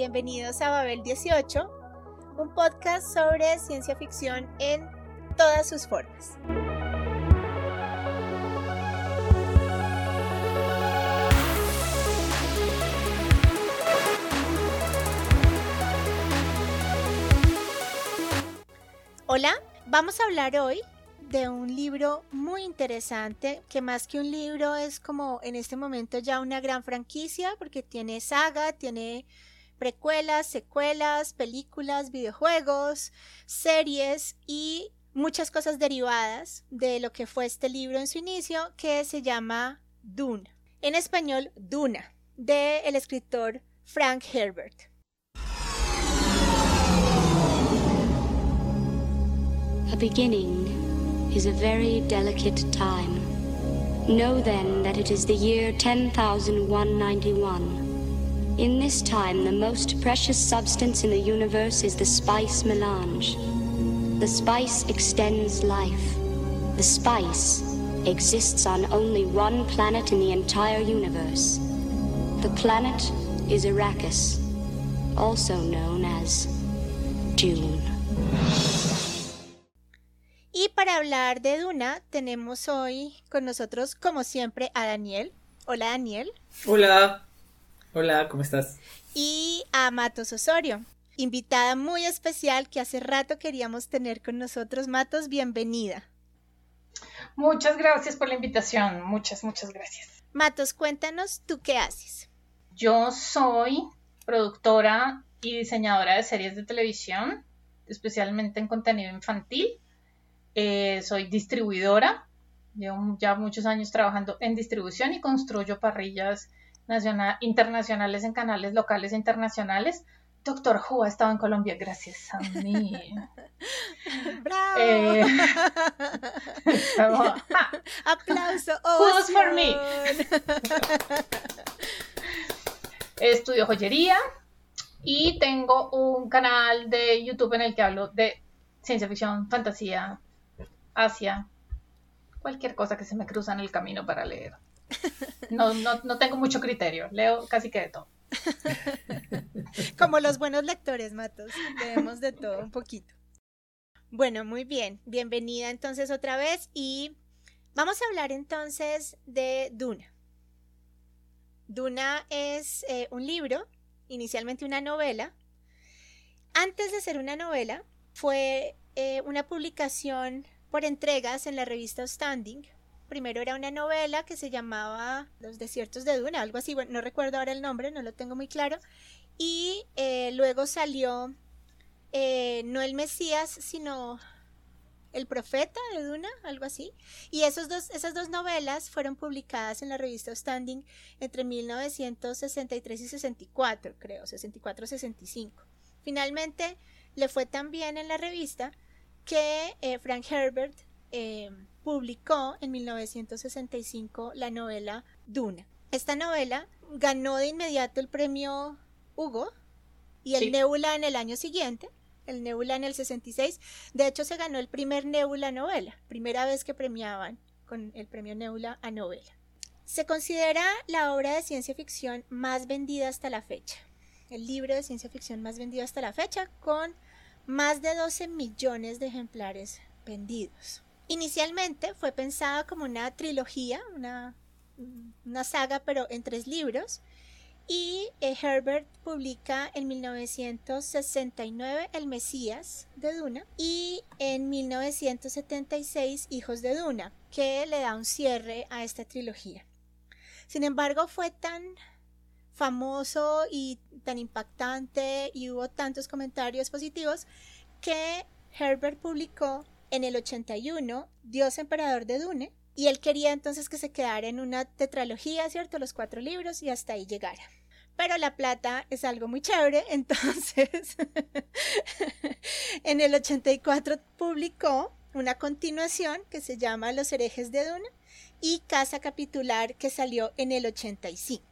bienvenidos a Babel 18, un podcast sobre ciencia ficción en todas sus formas. Hola, vamos a hablar hoy de un libro muy interesante, que más que un libro es como en este momento ya una gran franquicia, porque tiene saga, tiene precuelas, secuelas, películas, videojuegos, series y muchas cosas derivadas de lo que fue este libro en su inicio, que se llama Dune. En español, Duna, de el escritor Frank Herbert. A beginning is a very delicate time. Know then that it is the year 10,191. In this time, the most precious substance in the universe is the spice melange. The spice extends life. The spice exists on only one planet in the entire universe. The planet is Arrakis, also known as Dune. Y para hablar de Duna, tenemos hoy con nosotros, como siempre, a Daniel. Hola, Daniel. Hola. Hola, ¿cómo estás? Y a Matos Osorio, invitada muy especial que hace rato queríamos tener con nosotros. Matos, bienvenida. Muchas gracias por la invitación. Muchas, muchas gracias. Matos, cuéntanos tú qué haces. Yo soy productora y diseñadora de series de televisión, especialmente en contenido infantil. Eh, soy distribuidora, llevo ya muchos años trabajando en distribución y construyo parrillas internacionales en canales locales e internacionales. Doctor Who ha estado en Colombia gracias a mí. ¡Bravo! Eh, ¡Aplauso! Who's for me? Estudio joyería y tengo un canal de YouTube en el que hablo de ciencia ficción, fantasía, Asia, cualquier cosa que se me cruza en el camino para leer. No, no, no tengo mucho criterio, leo casi que de todo. Como los buenos lectores, Matos, leemos de todo un poquito. Bueno, muy bien, bienvenida entonces otra vez y vamos a hablar entonces de Duna. Duna es eh, un libro, inicialmente una novela. Antes de ser una novela, fue eh, una publicación por entregas en la revista Standing. Primero era una novela que se llamaba Los desiertos de Duna, algo así, bueno, no recuerdo ahora el nombre, no lo tengo muy claro. Y eh, luego salió eh, no el Mesías, sino el profeta de Duna, algo así. Y esos dos, esas dos novelas fueron publicadas en la revista Standing entre 1963 y 64, creo, 64-65. Finalmente le fue tan bien en la revista que eh, Frank Herbert publicó en 1965 la novela Duna. Esta novela ganó de inmediato el premio Hugo y el Nebula en el año siguiente, el Nebula en el 66. De hecho, se ganó el primer Nebula novela, primera vez que premiaban con el premio Nebula a novela. Se considera la obra de ciencia ficción más vendida hasta la fecha, el libro de ciencia ficción más vendido hasta la fecha, con más de 12 millones de ejemplares vendidos. Inicialmente fue pensada como una trilogía, una, saga, pero en tres libros. Y eh, Herbert publica en 1969 El Mesías de Duna y en 1976 Hijos de Duna, que le da un cierre a esta trilogía. Sin embargo, fue tan famoso y tan impactante y hubo tantos comentarios positivos que Herbert publicó en el 81 Dios Emperador de Dune y él quería entonces que se quedara en una tetralogía, ¿cierto? Los cuatro libros y hasta ahí llegara. Pero la plata es algo muy chévere, entonces en el 84 publicó una continuación que se llama Los herejes de Dune y Casa Capitular que salió en el 85.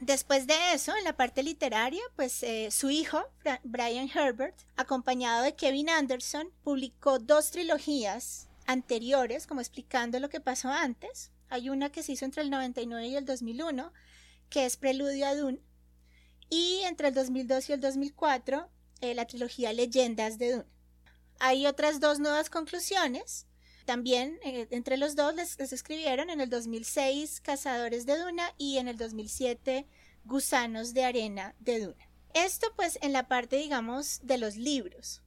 Después de eso, en la parte literaria, pues eh, su hijo, Brian Herbert, acompañado de Kevin Anderson, publicó dos trilogías anteriores, como explicando lo que pasó antes. Hay una que se hizo entre el 99 y el 2001, que es Preludio a Dune, Y entre el 2002 y el 2004, eh, la trilogía Leyendas de Duna. Hay otras dos nuevas conclusiones. También eh, entre los dos les, les escribieron en el 2006 Cazadores de Duna y en el 2007 Gusanos de Arena de Duna. Esto pues en la parte, digamos, de los libros.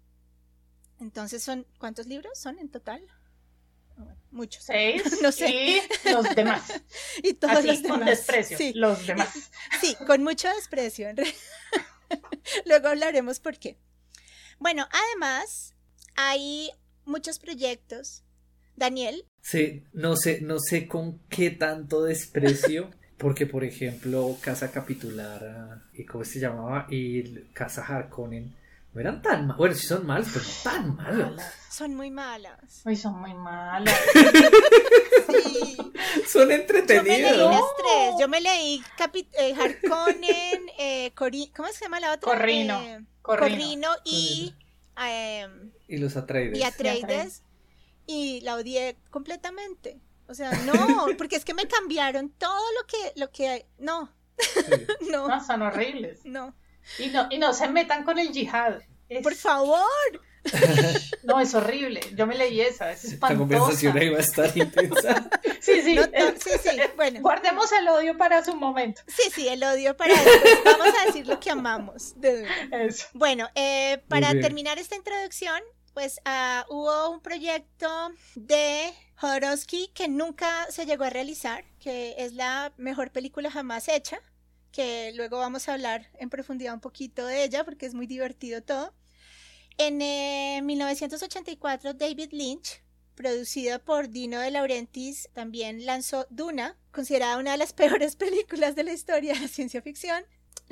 Entonces son, ¿cuántos libros son en total? Muchos. Seis. No sé. Y los demás. Y todos Así, los demás. con desprecio. Sí, Los demás. sí, con mucho desprecio. Luego hablaremos por qué. Bueno, además, hay muchos proyectos. Daniel, Sí, no sé, no sé con qué tanto desprecio, porque por ejemplo, Casa Capitular, ah, ¿y cómo se llamaba? Y Casa Harkonnen, no eran tan malos, bueno, sí son malos, pero no tan malos. son muy malas. Uy, son muy malas. Sí. Son Yo me leí entretenidos. las tres. Yo me leí Capi- eh, Harkonnen, eh, Cori- ¿cómo se llama la otra? Corrino. Eh, Corrino. Corrino y, eh, Y los Atreides. y Atreides. Y la odié completamente. O sea, no, porque es que me cambiaron todo lo que, lo que, no, Sí. no, No, son horribles. no. Y no, y no se metan con el yihad. Es- Por favor. No, es horrible. Yo me leí esa, es espantosa. conversación ahí va a estar intensa. Sí, sí. No, eh, no, sí, sí, bueno. Guardemos el odio para su momento. Sí, sí, el odio para después. Vamos a decir lo que amamos. Eso. Bueno, eh, para terminar esta introducción, pues ah, hubo un proyecto de Jodorowsky que nunca se llegó a realizar, que es la mejor película jamás hecha, que luego vamos a hablar en profundidad un poquito de ella porque es muy divertido todo. En eh, 1984, David Lynch, producido por Dino De Laurentiis, también lanzó Duna, considerada una de las peores películas de la historia de la ciencia ficción.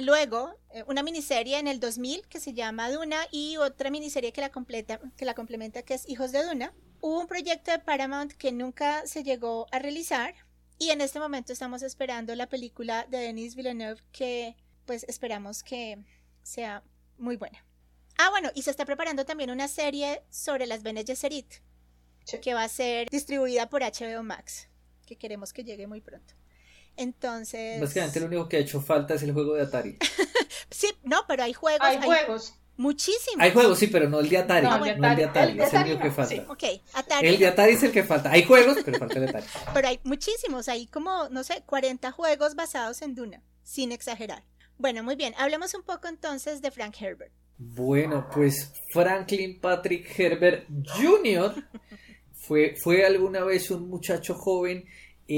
Luego, eh, una miniserie en el 2000 que se llama Duna y otra miniserie que la, completa, que la complementa que es Hijos de Duna. Hubo un proyecto de Paramount que nunca se llegó a realizar y en este momento estamos esperando la película de Denis Villeneuve que pues esperamos que sea muy buena. Ah, bueno, y se está preparando también una serie sobre las Bene Gesserit Sí. que va a ser distribuida por HBO Max, que queremos que llegue muy pronto. Entonces... Básicamente lo único que ha hecho falta es el juego de Atari. Sí, no, pero hay juegos, Hay hay, juegos. muchísimos. Hay juegos, sí, pero no el de Atari. No, No, el de Atari. Atari. El de Es el Atari único que falta. sí. Ok, Atari. El de Atari es el que falta. Hay juegos, pero falta el de Atari. Pero hay muchísimos, hay como, no sé, 40 juegos basados en Duna, sin exagerar. Bueno, muy bien, hablemos un poco entonces de Frank Herbert. Bueno, pues Franklin Patrick Herbert Jr. fue, fue alguna vez un muchacho joven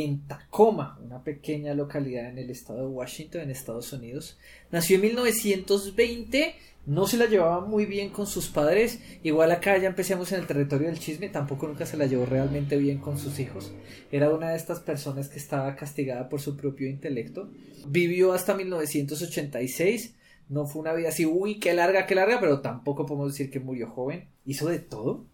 en Tacoma, una pequeña localidad en el estado de Washington, en Estados Unidos. Nació en 1920, no se la llevaba muy bien con sus padres. Igual acá ya empecemos en el territorio del chisme, tampoco nunca se la llevó realmente bien con sus hijos. Era una de estas personas que estaba castigada por su propio intelecto. Vivió hasta 1986. No fue una vida así, uy, qué larga, qué larga, pero tampoco podemos decir que murió joven. Hizo de todo.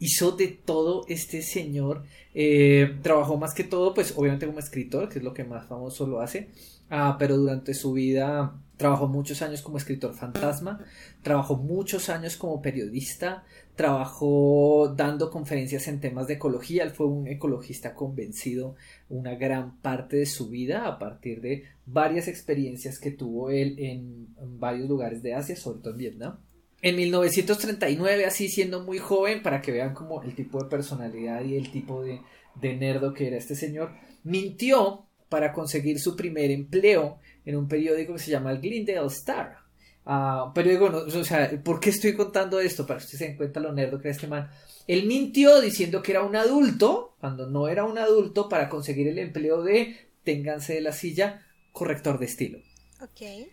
Hizo de todo este señor. Eh, trabajó más que todo, pues obviamente como escritor, que es lo que más famoso lo hace. Ah, pero durante su vida trabajó muchos años como escritor fantasma. Trabajó muchos años como periodista. Trabajó dando conferencias en temas de ecología. Él fue un ecologista convencido una gran parte de su vida a partir de varias experiencias que tuvo él en, en varios lugares de Asia, sobre todo en Vietnam. En 1939, así siendo muy joven, para que vean como el tipo de personalidad y el tipo de, de nerdo que era este señor, mintió para conseguir su primer empleo en un periódico que se llama el Glendale Star. Ah, periódico, no, o sea, ¿por qué estoy contando esto? Para que ustedes se den cuenta lo nerdo que era este man. Él mintió diciendo que era un adulto, cuando no era un adulto, para conseguir el empleo de, ténganse de la silla, corrector de estilo. Ok.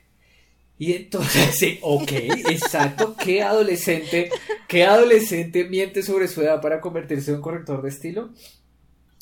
Y entonces, ok, exacto, qué adolescente, qué adolescente miente sobre su edad para convertirse en un corrector de estilo.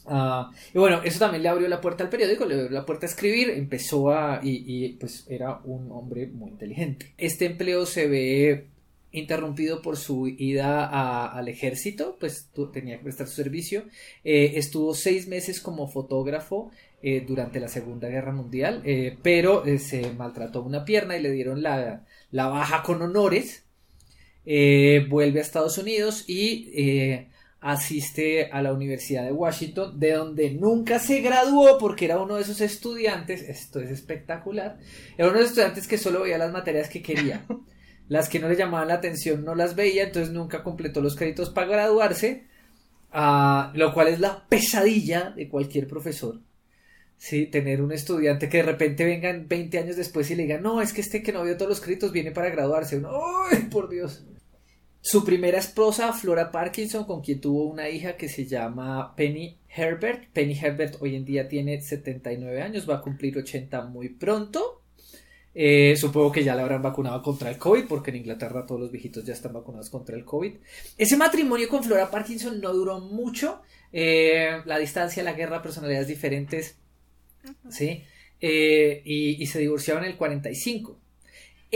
Ah, y bueno, eso también le abrió la puerta al periódico, le abrió la puerta a escribir, empezó a, y, pues era un hombre muy inteligente. Este empleo se ve interrumpido por su ida al ejército, pues tenía que prestar su servicio. Eh, estuvo seis meses como fotógrafo eh, durante la Segunda Guerra Mundial, eh, pero eh, se maltrató una pierna y le dieron la, la baja con honores. Vuelve a Estados Unidos y asiste a la Universidad de Washington, de donde nunca se graduó porque era uno de esos estudiantes, esto es espectacular, era uno de esos estudiantes que solo veía las materias que quería. Las que no le llamaban la atención no las veía, entonces nunca completó los créditos para graduarse, ah, lo cual es la pesadilla de cualquier profesor. Sí, tener un estudiante que de repente vengan 20 años después y le diga, no, es que este que no vio todos los créditos viene para graduarse. ¡Ay, por Dios! Su primera esposa, Flora Parkinson, con quien tuvo una hija que se llama Penny Herbert. Penny Herbert hoy en día tiene 79 años, va a cumplir 80 muy pronto. Eh, supongo que ya la habrán vacunado contra el COVID, porque en Inglaterra todos los viejitos ya están vacunados contra el COVID. Ese matrimonio con Flora Parkinson no duró mucho. Eh, la distancia, la guerra, personalidades diferentes. ¿Sí? Eh, y, y, se divorciaron en el 45.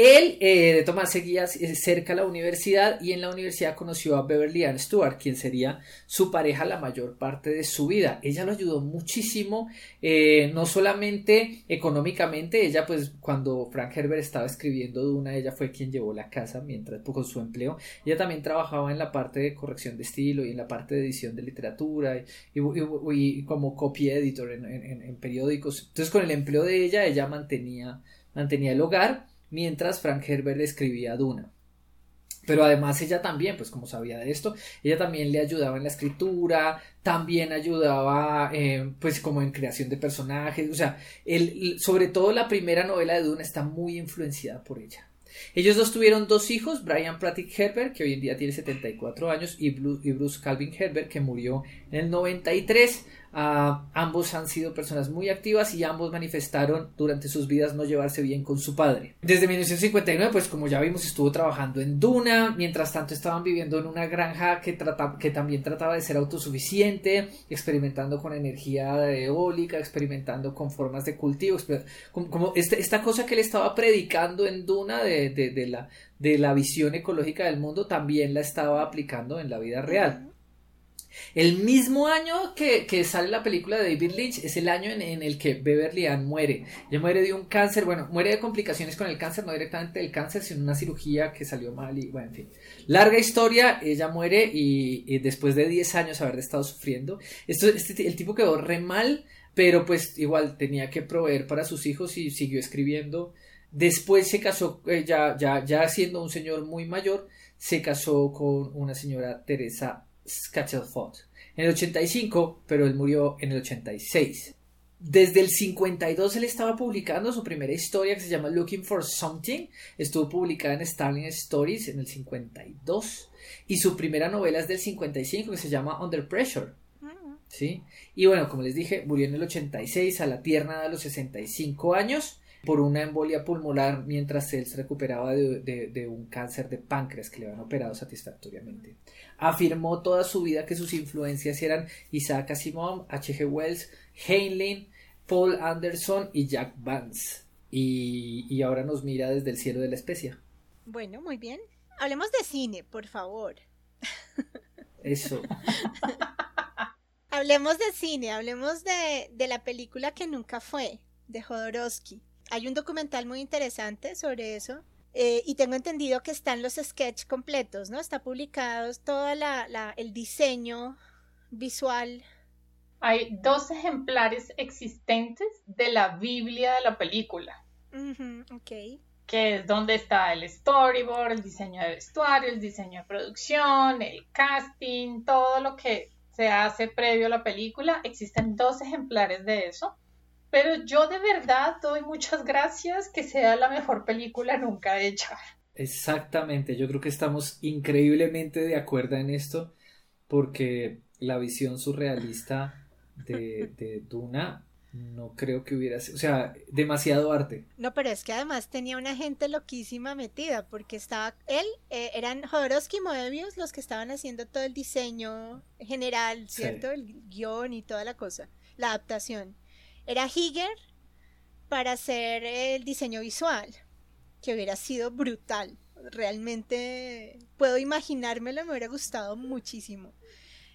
Él, eh, de Tomás, seguía cerca a la universidad y en la universidad conoció a Beverly Ann Stewart, quien sería su pareja la mayor parte de su vida. Ella lo ayudó muchísimo, eh, no solamente económicamente, ella pues cuando Frank Herbert estaba escribiendo Duna, ella fue quien llevó la casa mientras con su empleo. Ella también trabajaba en la parte de corrección de estilo y en la parte de edición de literatura y, como copy editor en, en periódicos. Entonces con el empleo de ella, ella mantenía, mantenía el hogar mientras Frank Herbert escribía Duna. Pero además ella también, pues como sabía de esto, ella también le ayudaba en la escritura, también ayudaba eh, pues como en creación de personajes, o sea, el, sobre todo la primera novela de Duna está muy influenciada por ella. Ellos dos tuvieron dos hijos, Brian Pratt Herbert, que hoy en día tiene 74 años, y Bruce Calvin Herbert, que murió en el 93. Ah, ambos han sido personas muy activas y ambos manifestaron durante sus vidas no llevarse bien con su padre. Desde 1959, pues como ya vimos, estuvo trabajando en Duna, mientras tanto estaban viviendo en una granja que, que también trataba de ser autosuficiente, experimentando con energía eólica, experimentando con formas de cultivo, como, este, esta cosa que él estaba predicando en Duna de, de, la, de la visión ecológica del mundo, también la estaba aplicando en la vida real. El mismo año que, sale la película de David Lynch es el año en, el que Beverly Ann muere. Ella muere de un cáncer, bueno, muere de complicaciones con el cáncer, no directamente del cáncer, sino una cirugía que salió mal y bueno, en fin. Larga historia, ella muere y, después de 10 años haber estado sufriendo, esto, este, el tipo quedó re mal, pero pues igual tenía que proveer para sus hijos y siguió escribiendo. Después se casó, eh, ya, ya, ya siendo un señor muy mayor, se casó con una señora Teresa Scatchellford en el 85, pero él murió en el 86. Desde el 52 él estaba publicando su primera historia que se llama Looking for Something. Estuvo publicada en Starling Stories en el 52. Y su primera novela es del 55 que se llama Under Pressure. Mm. ¿Sí? Y bueno, como les dije, murió en el 86 a la tierna de los 65 años por una embolia pulmonar mientras él se recuperaba de, un cáncer de páncreas que le habían operado satisfactoriamente. Afirmó toda su vida que sus influencias eran Isaac Asimov, H.G. Wells, Heinlein, Paul Anderson y Jack Vance. Y, y ahora nos mira desde el cielo de la especia. Bueno, muy bien. Hablemos de cine, por favor. Eso. hablemos de cine, hablemos de, de la película que nunca fue, de Jodorowsky hay un documental muy interesante sobre eso. Eh, y tengo entendido que están los sketches completos, ¿no? Está publicado todo la, el diseño visual. Hay dos ejemplares existentes de la Biblia de la película. ok. Que es donde está el storyboard, el diseño de vestuario, el diseño de producción, el casting, todo lo que se hace previo a la película. Existen dos ejemplares de eso. Pero yo de verdad doy muchas gracias que sea la mejor película nunca hecha. Exactamente, yo creo que estamos increíblemente de acuerdo en esto porque la visión surrealista de, de Duna no creo que hubiera sido, o sea, demasiado arte. No, pero es que además tenía una gente loquísima metida, porque estaba él, eh, eran Jodorowsky y Moebius los que estaban haciendo todo el diseño general, ¿cierto? El guion y toda la cosa, la adaptación. Era Higer para hacer el diseño visual, que hubiera sido brutal. Realmente puedo imaginármelo, me hubiera gustado muchísimo.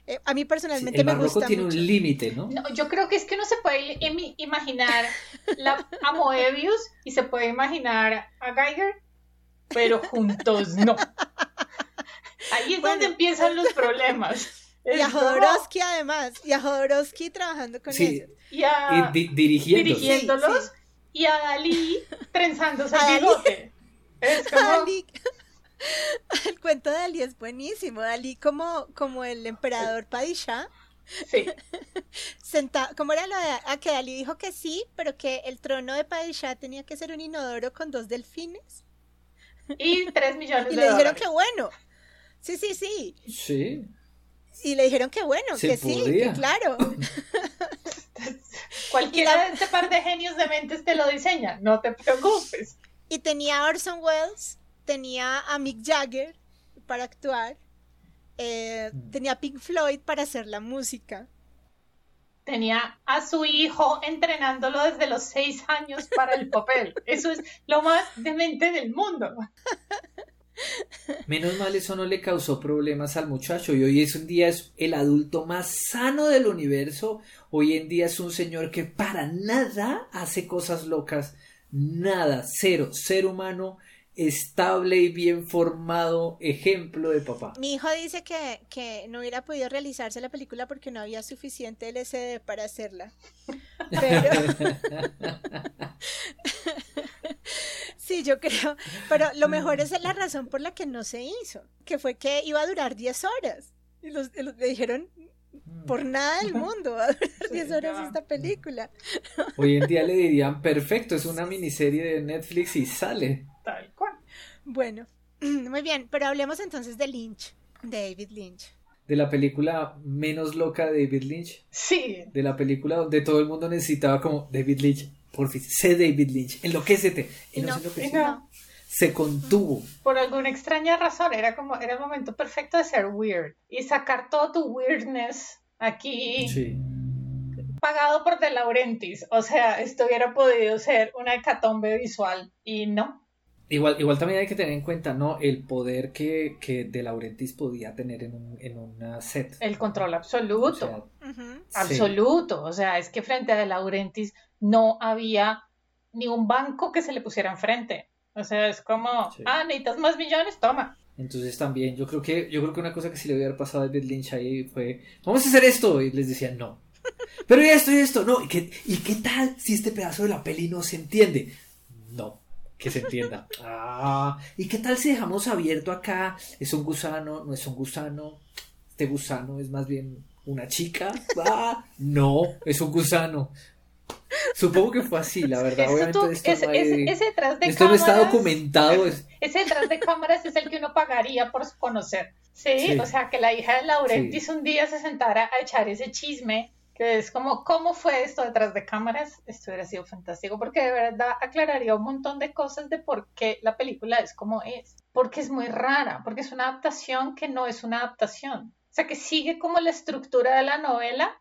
Eh, a mí personalmente me gusta tiene un límite, ¿no? Yo creo que es que no se puede imaginar a Moebius y se puede imaginar a Geiger, pero juntos no. Ahí es donde empiezan los problemas. Y a Jodorowsky además, y a Jodorowsky trabajando con ellos. Y, a, dirigiéndolos. Y a Dalí trenzándose el bigote. Es como... El cuento de Dalí es buenísimo. Dalí como, como el emperador Padishah. Sí. Senta, ¿Cómo era lo de a que Dalí dijo que sí, pero que el trono de Padishah tenía que ser un inodoro con dos delfines? Y tres millones y de le dijeron que bueno. Sí, sí, sí. Sí. Y le dijeron que bueno, que sí, que claro. Cualquiera de este par de genios de mentes te lo diseña, no te preocupes. Y tenía a Orson Welles, tenía a Mick Jagger para actuar, eh, mm. tenía a Pink Floyd para hacer la música. Tenía a su hijo entrenándolo desde los seis años para el papel. Eso es lo más demente del mundo. Menos mal eso no le causó problemas al muchacho y hoy es un día es el adulto más sano del universo. Hoy en día es un señor que para nada hace cosas locas. Nada, cero, ser humano estable y bien formado ejemplo de papá. Mi hijo dice que, que, no hubiera podido realizarse la película porque no había suficiente LSD para hacerla. Pero... sí, yo creo. Pero lo mejor es la razón por la que no se hizo, que fue que iba a durar 10 horas. Y los, le dijeron, por nada del mundo va a durar 10 horas esta película. Hoy en día le dirían, perfecto, es una miniserie de Netflix y sale. Tal cual. Bueno, muy bien, pero hablemos entonces de Lynch, de David Lynch. De la película menos loca de David Lynch. Sí. De la película donde todo el mundo necesitaba como David Lynch, por fin, sé David Lynch, enloquécete. Y, no, no, se contuvo. Por alguna extraña razón, era como, era el momento perfecto de ser weird y sacar todo tu weirdness aquí. Sí pagado por De Laurentiis. O sea, esto hubiera podido ser una hecatombe visual y no. Igual, igual también hay que tener en cuenta, ¿no? El poder que, que De Laurentiis podía tener en, un, en una set. El control absoluto. Absoluto. O sea, es que frente a De Laurentiis no había ni un banco que se le pusiera enfrente. O sea, es como, ah, necesitas más millones, toma. Entonces también, yo creo que, yo creo que una cosa que sí le hubiera pasado a David Lynch ahí fue, vamos a hacer esto. Y les decían, no, pero y esto y esto, no. ¿Y qué, ¿Y qué tal si este pedazo de la peli no se entiende? No, que se entienda. Ah, ¿y qué tal si dejamos abierto acá? ¿Es un gusano? ¿No es un gusano? Este gusano es más bien una chica. Ah, no, es un gusano. Supongo que fue así, la verdad. Obviamente esto, detrás de esto no está documentado. Ese detrás de cámaras es el que uno pagaría por conocer. Sí, o sea, que la hija de Laurentis un día se sentara a echar ese chisme que es como, ¿cómo fue esto detrás de cámaras? Esto hubiera sido fantástico porque de verdad aclararía un montón de cosas de por qué la película es como es. Porque es muy rara, porque es una adaptación que no es una adaptación. O sea, que sigue como la estructura de la novela,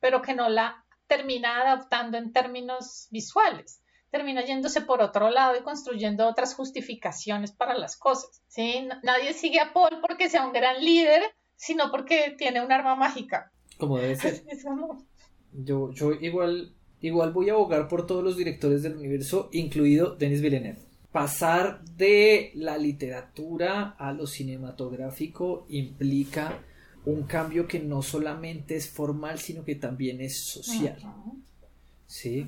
pero que no la termina adaptando en términos visuales. Termina yéndose por otro lado y construyendo otras justificaciones para las cosas. ¿sí? Nadie sigue a Paul porque sea un gran líder, sino porque tiene un arma mágica. Como debe ser. Yo, yo igual, igual voy a abogar por todos los directores del universo, incluido Denis Villeneuve. Pasar de la literatura a lo cinematográfico implica un cambio que no solamente es formal, sino que también es social. ¿Sí?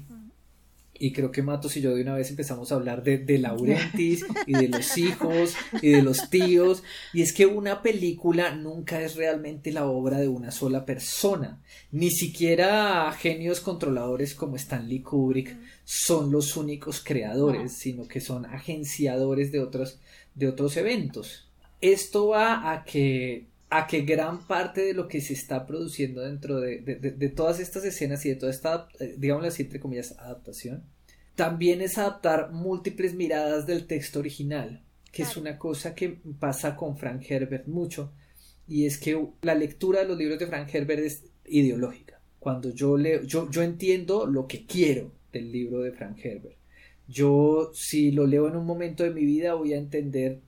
Y creo que Matos y yo de una vez empezamos a hablar de, de Laurentis y de los hijos y de los tíos. Y es que una película nunca es realmente la obra de una sola persona. Ni siquiera genios controladores como Stanley Kubrick son los únicos creadores, sino que son agenciadores de otros, de otros eventos. Esto va a que a que gran parte de lo que se está produciendo dentro de, todas estas escenas y de toda esta, eh, digamos así, entre comillas, adaptación, también es adaptar múltiples miradas del texto original, que es una cosa que pasa con Frank Herbert mucho, y es que la lectura de los libros de Frank Herbert es ideológica. Cuando yo leo, yo, yo entiendo lo que quiero del libro de Frank Herbert. Yo, si lo leo en un momento de mi vida, voy a entender,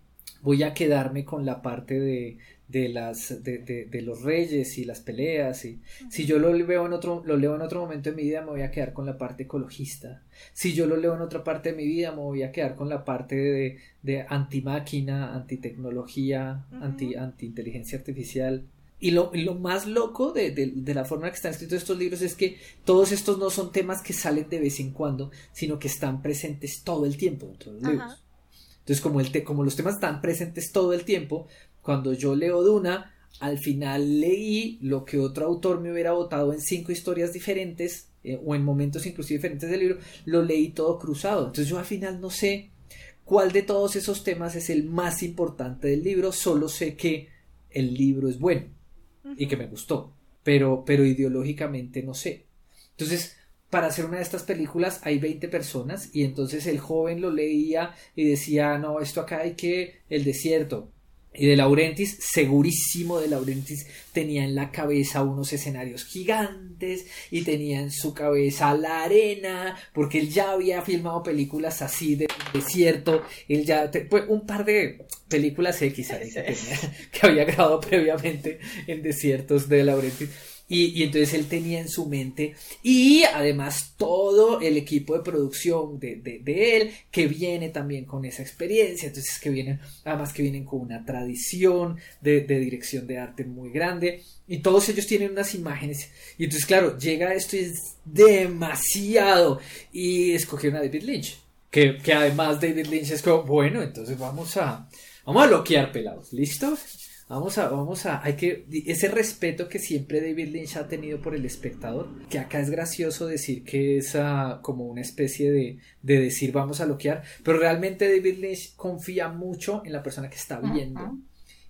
voy a quedarme con la parte de, de las de, de, los reyes y las peleas y si yo lo veo en otro lo leo en otro momento de mi vida me voy a quedar con la parte ecologista. Si yo lo leo en otra parte de mi vida me voy a quedar con la parte de, de anti máquina anti tecnología anti anti inteligencia artificial. Y lo, más loco de, la forma en que están escritos estos libros es que todos estos no son temas que salen de vez en cuando, sino que están presentes todo el tiempo dentro de los libros. Entonces, como, el como los temas están presentes todo el tiempo, cuando yo leo Duna, al final leí lo que otro autor me hubiera votado en cinco historias diferentes eh, o en momentos inclusive diferentes del libro, lo leí todo cruzado. Entonces yo al final no sé cuál de todos esos temas es el más importante del libro, solo sé que el libro es bueno y que me gustó, pero, pero ideológicamente no sé. Entonces, para hacer una de estas películas hay 20 personas y entonces el joven lo leía y decía, no, esto acá hay que el desierto, y de Laurentis, segurísimo de Laurentis, tenía en la cabeza unos escenarios gigantes y tenía en su cabeza la arena, porque él ya había filmado películas así de desierto, él ya, pues, un par de películas X que, que había grabado previamente en desiertos de Laurentis y, entonces él tenía en su mente y además todo el equipo de producción de, él que viene también con esa experiencia, entonces que vienen, además que vienen con una tradición de, dirección de arte muy grande. Y todos ellos tienen unas imágenes. Y entonces claro, llega esto y es demasiado. Y escogieron a David Lynch, que, que además David Lynch es como, bueno, entonces vamos a, vamos a bloquear pelados, ¿listo? Vamos a, vamos a, hay que, ese respeto que siempre David Lynch ha tenido por el espectador, que acá es gracioso decir que es ah, como una especie de, de decir vamos a bloquear, pero realmente David Lynch confía mucho en la persona que está viendo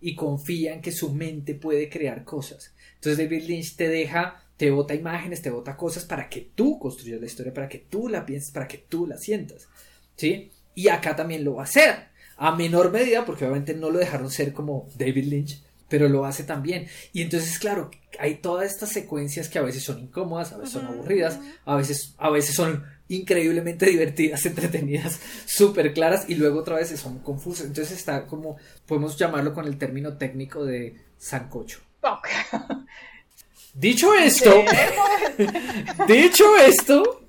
y confía en que su mente puede crear cosas. Entonces David Lynch te deja, te bota imágenes, te bota cosas para que tú construyas la historia, para que tú la pienses, para que tú la sientas. ¿Sí? Y acá también lo va a hacer a menor medida, porque obviamente no lo dejaron ser como David Lynch, pero lo hace también. Y entonces, claro, hay todas estas secuencias que a veces son incómodas, a veces son aburridas, a veces, a veces son increíblemente divertidas, entretenidas, súper claras y luego otra vez son confusas. Entonces está como, podemos llamarlo con el término técnico de sancocho. Dicho esto, dicho esto,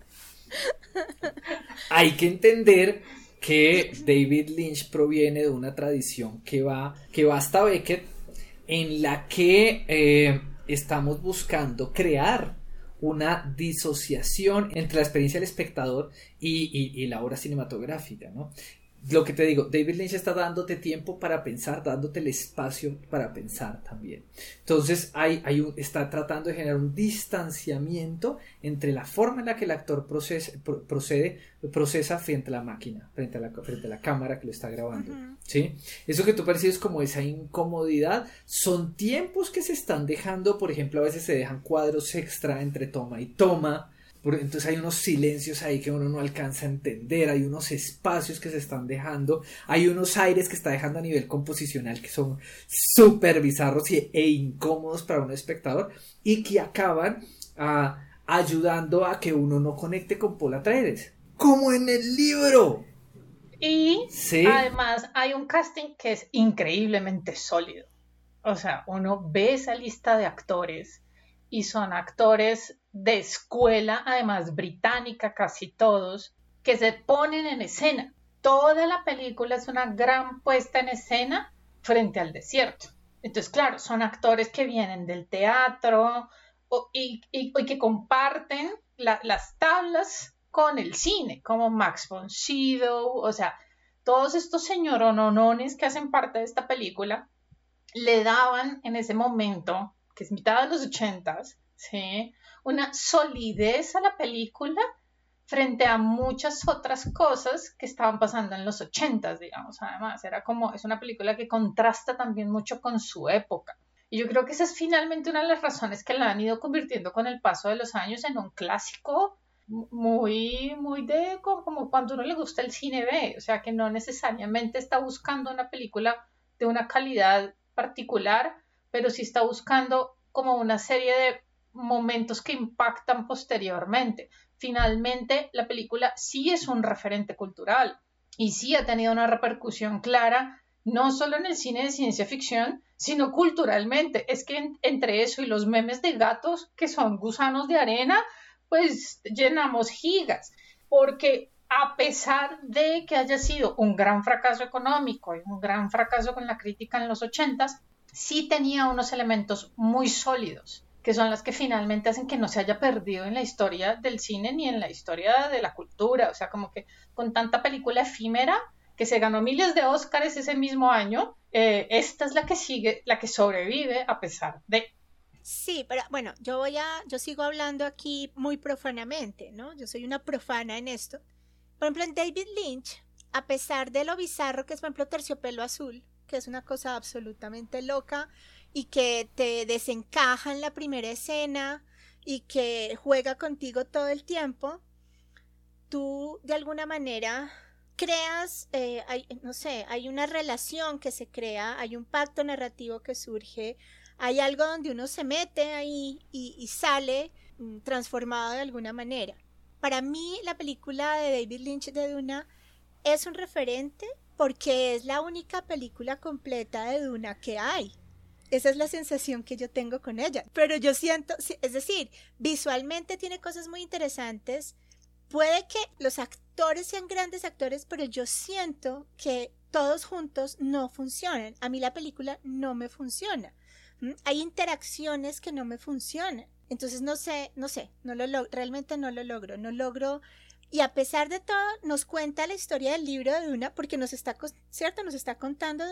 hay que entender que David Lynch proviene de una tradición que va, que va hasta Beckett, en la que eh, estamos buscando crear una disociación entre la experiencia del espectador y, y la obra cinematográfica, ¿no? Lo que te digo, David Lynch está dándote tiempo para pensar, dándote el espacio para pensar también. Entonces, hay, hay un, está tratando de generar un distanciamiento entre la forma en la que el actor procede, procede procesa frente a la máquina, frente a la, frente a la cámara que lo está grabando. ¿sí? Eso que tú percibes como esa incomodidad son tiempos que se están dejando, por ejemplo, a veces se dejan cuadros extra entre toma y toma entonces hay unos silencios ahí que uno no alcanza a entender, hay unos espacios que se están dejando, hay unos aires que está dejando a nivel composicional que son súper bizarros e incómodos para un espectador y que acaban ah, ayudando a que uno no conecte con Paul Atreides, como en el libro. Y además hay un casting que es increíblemente sólido. O sea, uno ve esa lista de actores y son actores de escuela, además británica, casi todos, que se ponen en escena. Toda la película es una gran puesta en escena frente al desierto. Entonces, claro, son actores que vienen del teatro y, que comparten las tablas con el cine, como Max von Sydow, o sea, todos estos señorononones que hacen parte de esta película le daban en ese momento, que es mitad de los ochentas, ¿sí? una solidez a la película frente a muchas otras cosas que estaban pasando en los ochentas, digamos, además, era como, es una película que contrasta también mucho con su época. Y yo creo que esa es finalmente una de las razones que la han ido convirtiendo con el paso de los años en un clásico muy, muy de como, cuando uno le gusta el cine B, o sea, que no necesariamente está buscando una película de una calidad particular, pero sí está buscando como una serie de momentos que impactan posteriormente. Finalmente, la película sí es un referente cultural y sí ha tenido una repercusión clara, no solo en el cine de ciencia ficción, sino culturalmente. Es que entre eso y los memes de gatos, que son gusanos de arena, pues llenamos gigas, porque a pesar de que haya sido un gran fracaso económico y un gran fracaso con la crítica en los ochentas, sí tenía unos elementos muy sólidos que son las que finalmente hacen que no se haya perdido en la historia del cine ni en la historia de la cultura. O sea, como que con tanta película efímera que se ganó miles de Óscares ese mismo año, eh, esta es la que sigue, la que sobrevive a pesar de. Sí, pero bueno, yo voy a, yo sigo hablando aquí muy profanamente, ¿no? Yo soy una profana en esto. Por ejemplo, en David Lynch, a pesar de lo bizarro que es, por ejemplo, Terciopelo Azul, que es una cosa absolutamente loca, y que te desencaja en la primera escena y que juega contigo todo el tiempo, tú de alguna manera creas, eh, hay, no sé, hay una relación que se crea, hay un pacto narrativo que surge, hay algo donde uno se mete ahí y, sale mm, transformado de alguna manera. Para mí la película de David Lynch de Duna es un referente porque es la única película completa de Duna que hay. Esa es la sensación que yo tengo con ella. Pero yo siento, es decir, visualmente tiene cosas muy interesantes. Puede que los actores sean grandes actores, pero yo siento que todos juntos no funcionan. A mí la película no me funciona. Hay interacciones que no me funcionan. Entonces no sé, no sé, no lo realmente no lo logro, no logro y a pesar de todo, nos cuenta la historia del libro de Duna, porque nos está, ¿cierto? Nos está contando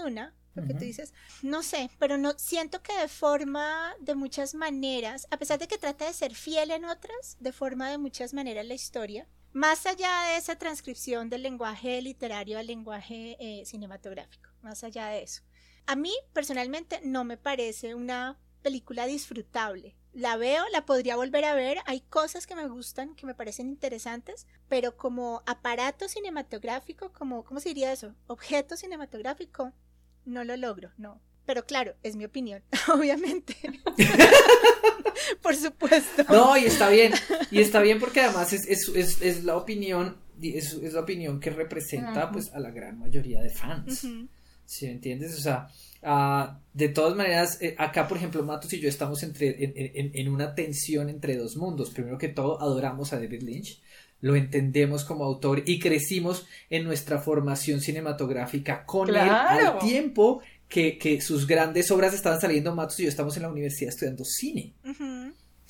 Duna, porque tú dices, no sé, pero no siento que de forma, de muchas maneras, a pesar de que trata de ser fiel en otras, de forma de muchas maneras la historia, más allá de esa transcripción del lenguaje literario al lenguaje eh, cinematográfico, más allá de eso. A mí personalmente no me parece una película disfrutable. La veo, la podría volver a ver, hay cosas que me gustan, que me parecen interesantes, pero como aparato cinematográfico, como, ¿cómo se diría eso? Objeto cinematográfico, no lo logro, no. Pero claro, es mi opinión, obviamente. Por supuesto. No, y está bien. Y está bien porque además es, es, la opinión, es, la opinión que representa pues a la gran mayoría de fans. ¿Sí me entiendes? O sea, ah, de todas maneras, eh, acá por ejemplo Matos y yo estamos entre, en, en, una tensión entre dos mundos. Primero que todo, adoramos a David Lynch lo entendemos como autor y crecimos en nuestra formación cinematográfica con él al tiempo que, sus grandes obras estaban saliendo, Matos y yo estamos en la universidad estudiando cine.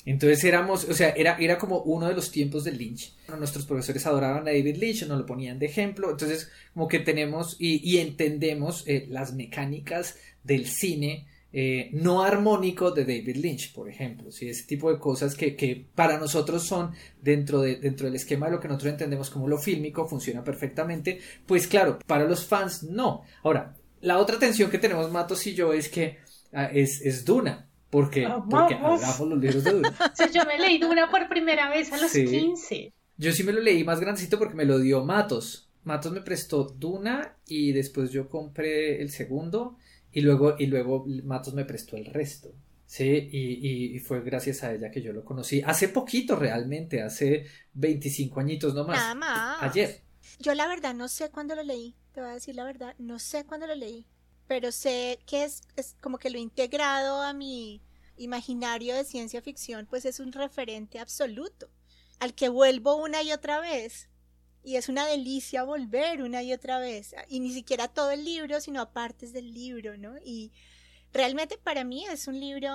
Entonces éramos, o sea, era, era como uno de los tiempos de Lynch. nuestros profesores adoraban a David Lynch, nos lo ponían de ejemplo. Entonces, como que tenemos y, entendemos eh, las mecánicas del cine eh, no armónico de David Lynch, por ejemplo. ¿sí? Ese tipo de cosas que, para nosotros son dentro, de, dentro del esquema de lo que nosotros entendemos como lo fílmico, funciona perfectamente. Pues claro, para los fans no. Ahora, la otra tensión que tenemos Matos y yo es que ah, es, Duna. Porque, porque los libros de Duna. yo me leí Duna por primera vez a los 15. Yo sí me lo leí más grandecito porque me lo dio Matos. Matos me prestó Duna y después yo compré el segundo y luego, y luego Matos me prestó el resto. Sí, y, fue gracias a ella que yo lo conocí. Hace poquito realmente, hace 25 añitos nomás. Nada más. Ayer. Yo la verdad no sé cuándo lo leí, te voy a decir la verdad, no sé cuándo lo leí, pero sé que es, es como que lo integrado a mi imaginario de ciencia ficción, pues es un referente absoluto, al que vuelvo una y otra vez y es una delicia volver una y otra vez, y ni siquiera todo el libro, sino a partes del libro, ¿no? Y realmente para mí es un libro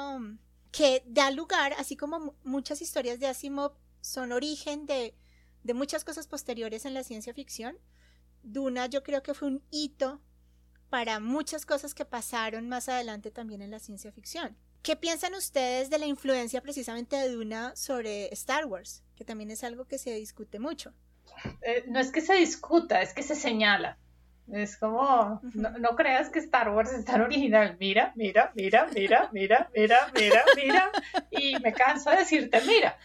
que da lugar, así como muchas historias de Asimov son origen de, de muchas cosas posteriores en la ciencia ficción, Duna yo creo que fue un hito para muchas cosas que pasaron más adelante también en la ciencia ficción. ¿Qué piensan ustedes de la influencia precisamente de Duna sobre Star Wars? Que también es algo que se discute mucho. Eh, no es que se discuta, es que se señala. Es como, no, creas que Star Wars es tan original. Mira, mira, mira, mira, mira, mira, mira, mira. Y me canso de decirte, mira.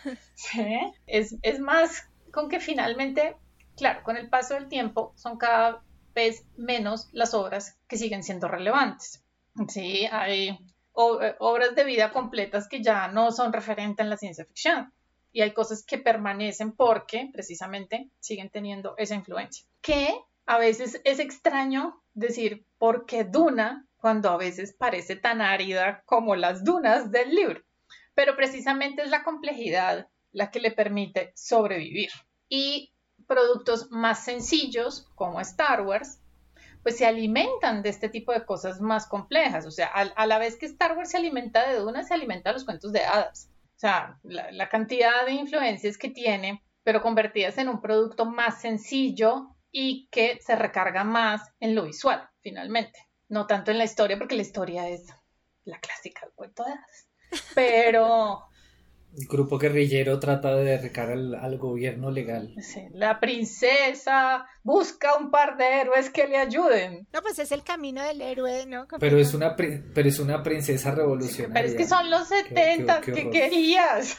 Es, es más con que finalmente, claro, con el paso del tiempo son cada vez menos las obras que siguen siendo relevantes. Sí, hay eh, obras de vida completas que ya no son referentes en la ciencia ficción y hay cosas que permanecen porque precisamente siguen teniendo esa influencia. Que a veces es extraño decir por qué Duna cuando a veces parece tan árida como las dunas del libro, pero precisamente es la complejidad la que le permite sobrevivir. Y productos más sencillos como Star Wars pues se alimentan de este tipo de cosas más complejas. O sea, a, la vez que Star Wars se alimenta de Duna, se alimenta de los cuentos de hadas. O sea, la, cantidad de influencias que tiene, pero convertidas en un producto más sencillo y que se recarga más en lo visual, finalmente. No tanto en la historia, porque la historia es la clásica del cuento de hadas. Pero, el grupo guerrillero trata de derricar al, gobierno legal. la princesa busca un par de héroes que le ayuden. No, pues es el camino del héroe, ¿no? Pero es una, pero es una princesa revolucionaria. pero es que son los 70, ¿qué, querías?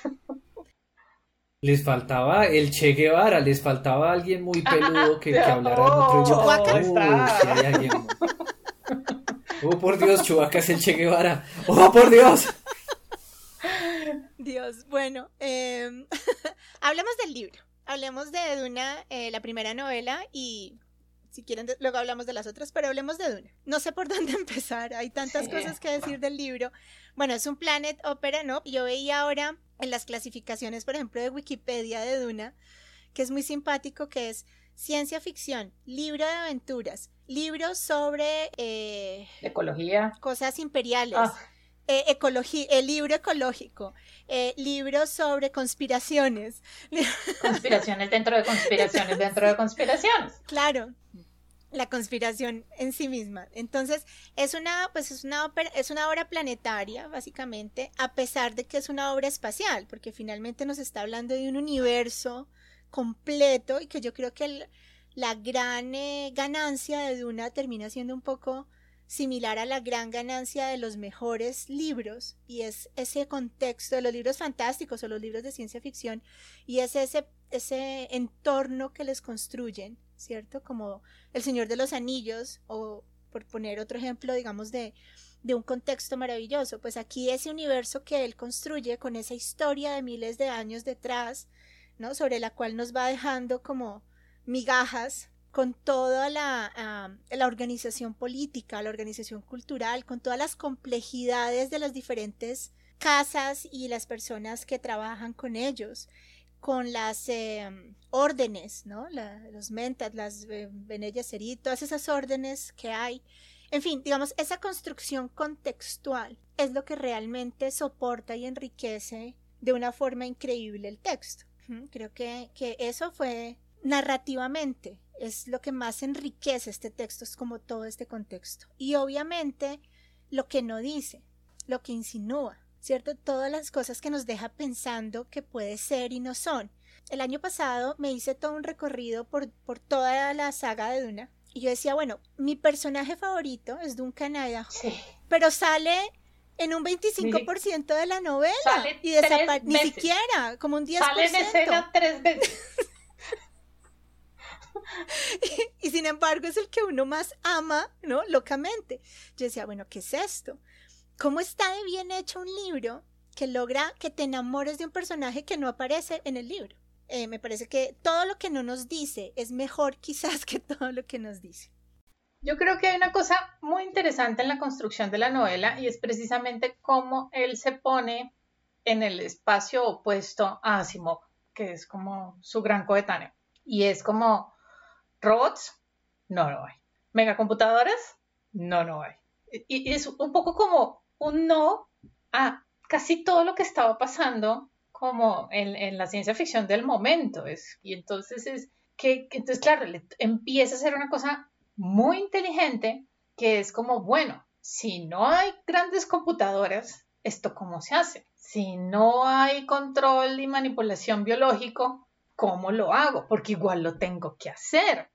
Les faltaba el Che Guevara, les faltaba alguien muy peludo que, hablara oh, Oh, por Dios, Chubaca es el Che Guevara. Oh, por Dios. Dios, bueno, em, hablemos del libro. Hablemos de Duna, eh, la primera novela, y si quieren, luego hablamos de las otras, pero hablemos de Duna. No sé por dónde empezar, hay tantas cosas que decir del libro. Bueno, es un Planet Opera, ¿no? Yo veía ahora en las clasificaciones, por ejemplo, de Wikipedia de Duna, que es muy simpático, que es ciencia ficción, libro de aventuras, libro sobre... Eh, Ecología. Cosas imperiales. Ah. Eh, ecología, el libro ecológico, eh, libros sobre conspiraciones. Conspiraciones dentro de conspiraciones dentro de conspiraciones. Claro, la conspiración en sí misma. Entonces, es una, pues es una ópera, es una obra planetaria, básicamente, a pesar de que es una obra espacial, porque finalmente nos está hablando de un universo completo y que yo creo que la gran eh, ganancia de Duna termina siendo un poco similar a la gran ganancia de los mejores libros y es ese contexto de los libros fantásticos o los libros de ciencia ficción y es ese, ese entorno que les construyen, ¿cierto? Como El Señor de los Anillos o por poner otro ejemplo, digamos, de, de un contexto maravilloso. Pues aquí ese universo que él construye con esa historia de miles de años detrás, ¿no? Sobre la cual nos va dejando como migajas con toda la, la, organización política, la organización cultural, con todas las complejidades de las diferentes casas y las personas que trabajan con ellos, con las em, órdenes, ¿no? los mentas, las eh, todas esas órdenes que hay. En fin, digamos, esa construcción contextual es lo que realmente soporta y enriquece de una forma increíble el texto. Creo que, que eso fue narrativamente es lo que más enriquece este texto, es como todo este contexto. Y obviamente lo que no dice, lo que insinúa, ¿cierto? Todas las cosas que nos deja pensando que puede ser y no son. El año pasado me hice todo un recorrido por, por toda la saga de Duna y yo decía, bueno, mi personaje favorito es Duncan Idaho, pero sale en un 25% de la novela y desaparece, ni siquiera, como un 10%. Sale en escena tres veces. y, sin embargo es el que uno más ama, ¿no? Locamente. Yo decía, bueno, ¿qué es esto? ¿Cómo está de bien hecho un libro que logra que te enamores de un personaje que no aparece en el libro? Eh, me parece que todo lo que no nos dice es mejor quizás que todo lo que nos dice. Yo creo que hay una cosa muy interesante en la construcción de la novela y es precisamente cómo él se pone en el espacio opuesto a Asimov, que es como su gran coetáneo. Y es como ¿Robots? No, no hay. ¿Megacomputadoras? No, no hay. Y, es un poco como un no a casi todo lo que estaba pasando como en, la ciencia ficción del momento. Es, y entonces es que, entonces, claro, empieza a ser una cosa muy inteligente que es como, bueno, si no hay grandes computadoras, ¿esto cómo se hace? Si no hay control y manipulación biológico, ¿cómo lo hago? Porque igual lo tengo que hacer.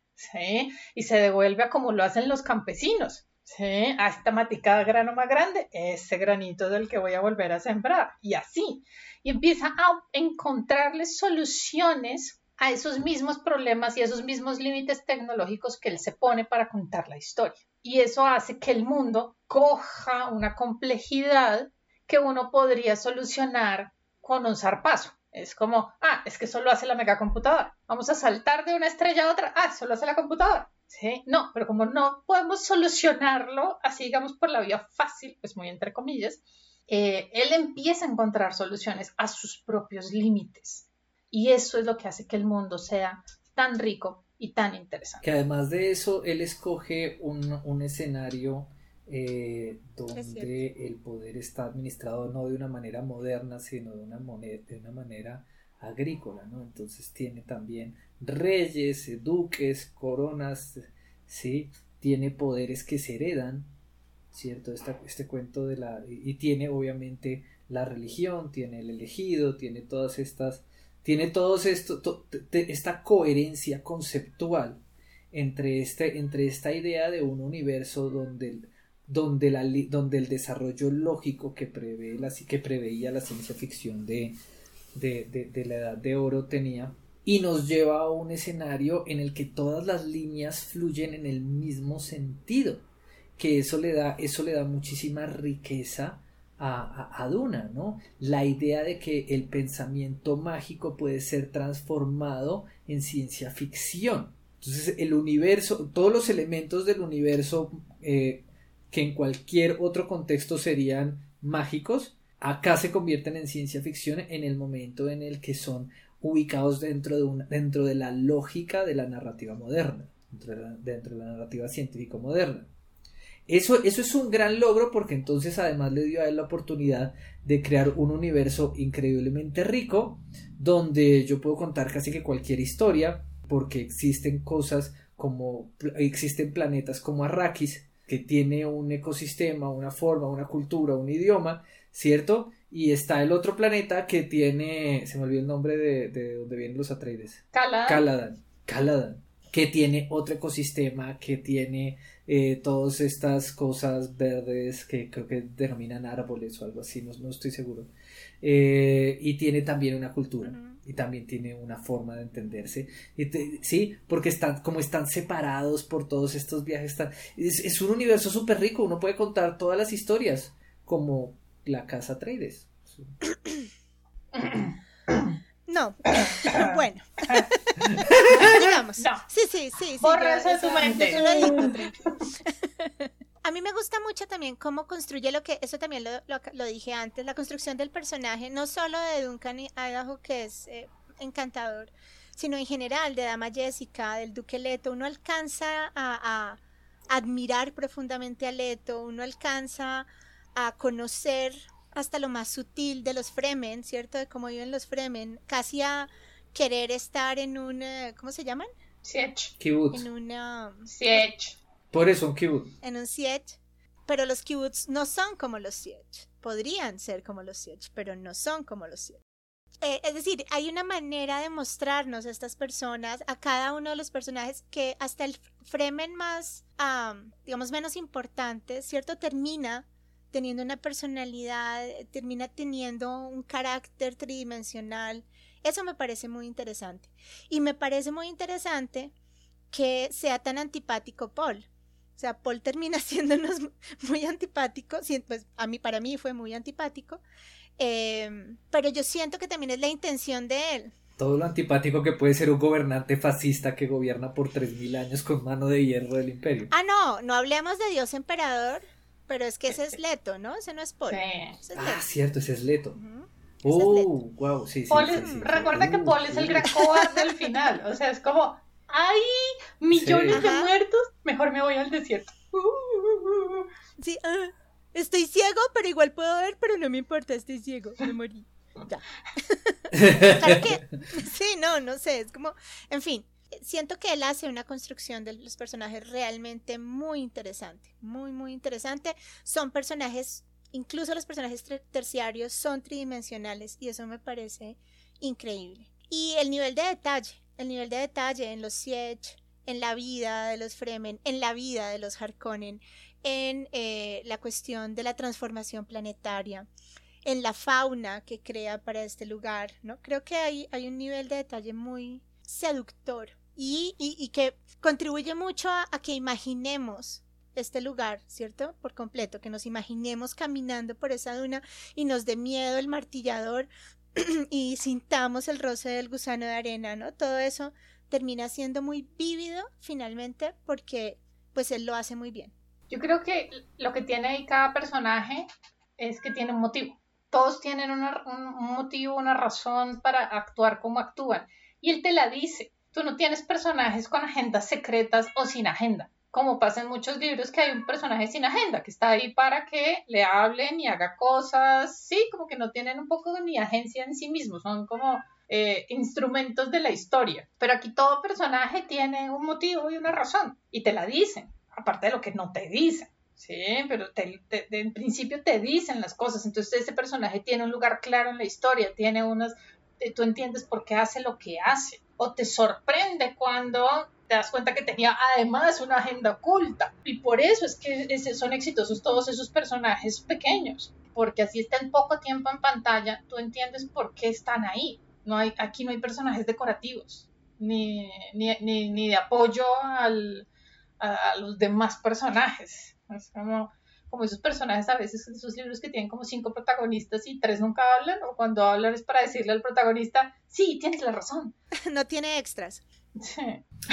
Y se devuelve a como lo hacen los campesinos. A esta maticada grano más grande, ese granito del que voy a volver a sembrar, y así. Y empieza a encontrarle soluciones a esos mismos problemas y esos mismos límites tecnológicos que él se pone para contar la historia. Y eso hace que el mundo coja una complejidad que uno podría solucionar con un zarpazo. Es como, ah, es que solo hace la megacomputadora. Vamos a saltar de una estrella a otra. Ah, solo hace la computadora. ¿Sí? No, pero como no podemos solucionarlo así, digamos, por la vía fácil, pues muy entre comillas, eh, él empieza a encontrar soluciones a sus propios límites. Y eso es lo que hace que el mundo sea tan rico y tan interesante. Que además de eso, él escoge un, escenario eh, donde el poder está administrado no de una manera moderna, sino de una, de una manera agrícola, ¿no? Entonces tiene también reyes, duques, coronas, ¿sí? Tiene poderes que se heredan, ¿cierto? este cuento de la... y tiene obviamente la religión, tiene el elegido, tiene todas estas tiene todos esto, esta coherencia conceptual entre, este, entre esta idea de un universo donde, donde, la, donde el desarrollo lógico que, prevé la, que preveía la ciencia ficción de, de, la edad de oro tenía y nos lleva a un escenario en el que todas las líneas fluyen en el mismo sentido que eso le da eso le da muchísima riqueza a, Duna, ¿no? La idea de que el pensamiento mágico puede ser transformado en ciencia ficción. Entonces, el universo, todos los elementos del universo eh, que en cualquier otro contexto serían mágicos, acá se convierten en ciencia ficción en el momento en el que son ubicados dentro de, dentro de la lógica de la narrativa moderna, dentro de la narrativa científico moderna. Eso, eso es un gran logro porque entonces además le dio a él la oportunidad de crear un universo increíblemente rico donde yo puedo contar casi que cualquier historia porque existen cosas como existen planetas como Arrakis que tiene un ecosistema, una forma, una cultura, un idioma, ¿cierto? Y está el otro planeta que tiene, se me olvidó el nombre de, de donde vienen los Atreides. Caladan. Caladan. Caladan. Que tiene otro ecosistema, que tiene eh, todas estas cosas verdes que creo que denominan árboles o algo así, no, estoy seguro. Eh, y tiene también una cultura. Y también tiene una forma de entenderse. sí, porque están, como están separados por todos estos viajes. es, un universo súper rico. Uno puede contar todas las historias. Como la casa Trades. No. bueno. Digamos. Sí, sí, sí. A mí me gusta mucho también cómo construye lo que, eso también lo, dije antes, la construcción del personaje, no solo de Duncan y Idaho, que es eh, encantador, sino en general de Dama Jessica, del Duque Leto. Uno alcanza a, admirar profundamente a Leto, uno alcanza a conocer hasta lo más sutil de los Fremen, ¿cierto? De cómo viven los Fremen, casi a querer estar en un, eh, ¿cómo se llaman? Siege. En una... Siege. Por eso un kibbutz. En un siege. Pero los kibbutz no son como los siege. Podrían ser como los siege, pero no son como los siege. Eh, es decir, hay una manera de mostrarnos a estas personas, a cada uno de los personajes, que hasta el Fremen más, digamos, menos importante, ¿cierto? Termina teniendo una personalidad, termina teniendo un carácter tridimensional. Eso me parece muy interesante. Y me parece muy interesante que sea tan antipático Paul. O sea, Paul termina siéndonos muy antipático, pues a mí, para mí fue muy antipático, em, pero yo siento que también es la intención de él. Todo lo antipático que puede ser un gobernante fascista que gobierna por 3.000 años con mano de hierro del imperio. Ah, no, no hablemos de Dios emperador, pero es que ese es Leto, ¿no? Ese no es Paul. ah, cierto, ese es Leto. Oh, wow, sí, sí, Recuerda que Paul es el gran cobarde del final. O sea, es como, hay millones de muertos, mejor me voy al desierto. Sí, ah, estoy ciego, pero igual puedo ver, pero no me importa, estoy ciego, me morí. Ya. claro que, sí, no, no sé, es como, en fin, siento que él hace una construcción de los personajes realmente muy interesante, muy, muy interesante. Son personajes, incluso los personajes terciarios son tridimensionales y eso me parece increíble. Y el nivel de detalle, el nivel de detalle en los Siege, en la vida de los Fremen, en la vida de los Harkonnen, en eh, la cuestión de la transformación planetaria, en la fauna que crea para este lugar, ¿no? Creo que hay, hay un nivel de detalle muy seductor y, que contribuye mucho a, que imaginemos este lugar, ¿cierto? Por completo, que nos imaginemos caminando por esa duna y nos dé miedo el martillador y sintamos el roce del gusano de arena, ¿no? Todo eso termina siendo muy vívido finalmente porque pues él lo hace muy bien. Yo creo que lo que tiene ahí cada personaje es que tiene un motivo. Todos tienen un motivo, una razón para actuar como actúan. Y él te la dice tú no tienes personajes con agendas secretas o sin agenda. Como pasa en muchos libros que hay un personaje sin agenda, que está ahí para que le hablen y haga cosas, sí, como que no tienen un poco ni agencia en sí mismos, son como eh, instrumentos de la historia. Pero aquí todo personaje tiene un motivo y una razón, y te la dicen, aparte de lo que no te dicen. Sí, pero en principio te dicen las cosas, entonces ese personaje tiene un lugar claro en la historia, tiene unas, tú entiendes por qué hace lo que hace, o te sorprende cuando te das cuenta que tenía además una agenda oculta, y por eso es que son exitosos todos esos personajes pequeños, porque así están poco tiempo en pantalla, tú entiendes por qué están ahí. No hay, aquí no hay personajes decorativos, ni, ni, ni, de apoyo al, a los demás personajes es como, como esos personajes a veces, esos libros que tienen como cinco protagonistas y tres nunca hablan, o cuando hablan es para decirle al protagonista, sí, tienes la razón. no tiene extras. Sí.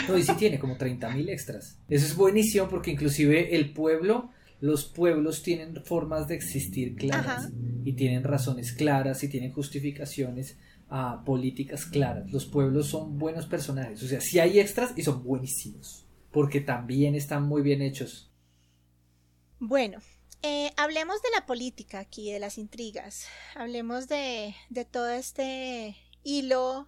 No, y sí tiene como 30.000 extras. Eso es buenísimo porque inclusive el pueblo, los pueblos tienen formas de existir claras y tienen razones claras y tienen justificaciones a ah, políticas claras. Los pueblos son buenos personajes. O sea, sí hay extras y son buenísimos porque también están muy bien hechos. Bueno, eh, hablemos de la política aquí, de las intrigas. Hablemos de, de todo este hilo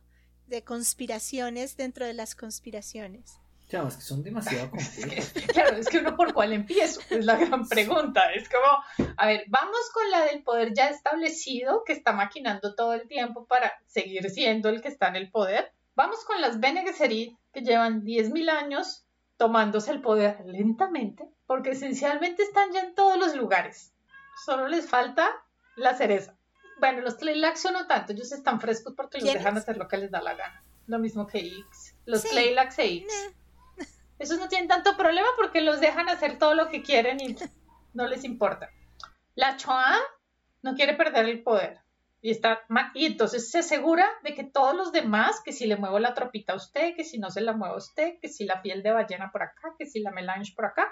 de conspiraciones dentro de las conspiraciones. Claro, es que son demasiado complejas. claro, es que uno por cuál empiezo, es la gran pregunta. Es como, a ver, vamos con la del poder ya establecido que está maquinando todo el tiempo para seguir siendo el que está en el poder. Vamos con las Bene Gesserit que llevan 10.000 años tomándose el poder lentamente, porque esencialmente están ya en todos los lugares. Solo les falta la cereza. Bueno, los Tleilax no tanto, ellos están frescos porque los dejan hacer lo que les da la gana. Lo mismo que X. Los sí. e X. Esos no tienen tanto problema porque los dejan hacer todo lo que quieren y no les importa. La Choa no quiere perder el poder. Y, está, y entonces se asegura de que todos los demás, que si le muevo la tropita a usted, que si no se la muevo a usted, que si la piel de ballena por acá, que si la melange por acá,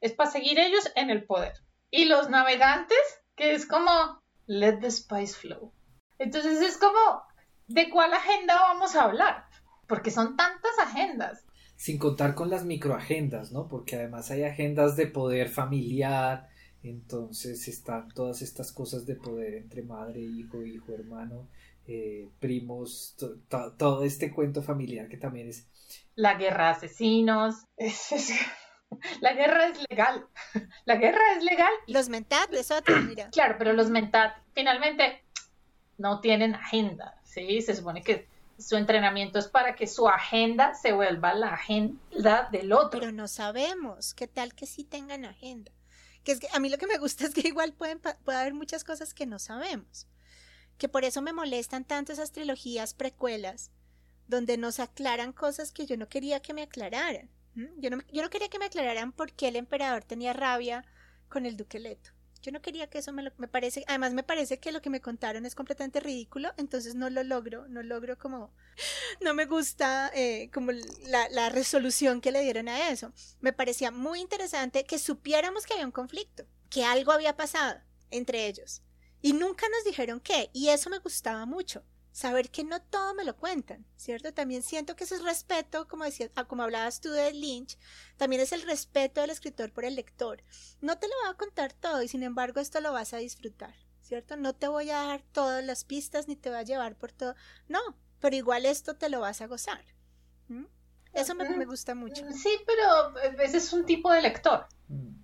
es para seguir ellos en el poder. Y los navegantes, que es como, let the spice flow. Entonces es como, ¿de cuál agenda vamos a hablar? Porque son tantas agendas. Sin contar con las microagendas, ¿no? Porque además hay agendas de poder familiar, entonces están todas estas cosas de poder entre madre, hijo, hijo, hermano, eh, primos, todo este cuento familiar que también es... La guerra de asesinos. La guerra es legal. La guerra es legal. Los mentat es otro, mira. Claro, pero los mentat finalmente no tienen agenda, ¿sí? Se supone que su entrenamiento es para que su agenda se vuelva la agenda del otro. Pero no sabemos. ¿Qué tal que sí tengan agenda? Que es que a mí lo que me gusta es que igual pueden, puede haber muchas cosas que no sabemos. Que por eso me molestan tanto esas trilogías precuelas, donde nos aclaran cosas que yo no quería que me aclararan. Yo no, yo no quería que me aclararan por qué el emperador tenía rabia con el duque Leto. Yo no quería que eso me, lo, me parece, además me parece que lo que me contaron es completamente ridículo, entonces no lo logro, no logro como, no me gusta eh, como la, la resolución que le dieron a eso. Me parecía muy interesante que supiéramos que había un conflicto, que algo había pasado entre ellos. Y nunca nos dijeron qué, y eso me gustaba mucho saber que no todo me lo cuentan, ¿cierto? También siento que ese es respeto, como decía, ah, como hablabas tú de Lynch, también es el respeto del escritor por el lector. No te lo voy a contar todo y sin embargo esto lo vas a disfrutar, ¿cierto? No te voy a dar todas las pistas ni te voy a llevar por todo. No, pero igual esto te lo vas a gozar. Eso me, me, gusta mucho. Sí, pero ese es un tipo de lector. Mm.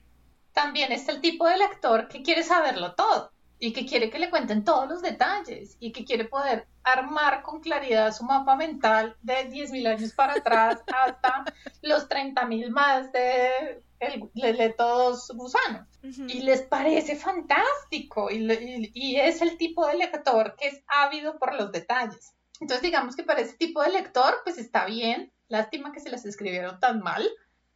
También es el tipo de lector que quiere saberlo todo y que quiere que le cuenten todos los detalles y que quiere poder armar con claridad su mapa mental de 10.000 años para atrás hasta los 30.000 más de, el, todos gusanos. Y les parece fantástico y, y, es el tipo de lector que es ávido por los detalles. Entonces digamos que para ese tipo de lector pues está bien. Lástima que se las escribieron tan mal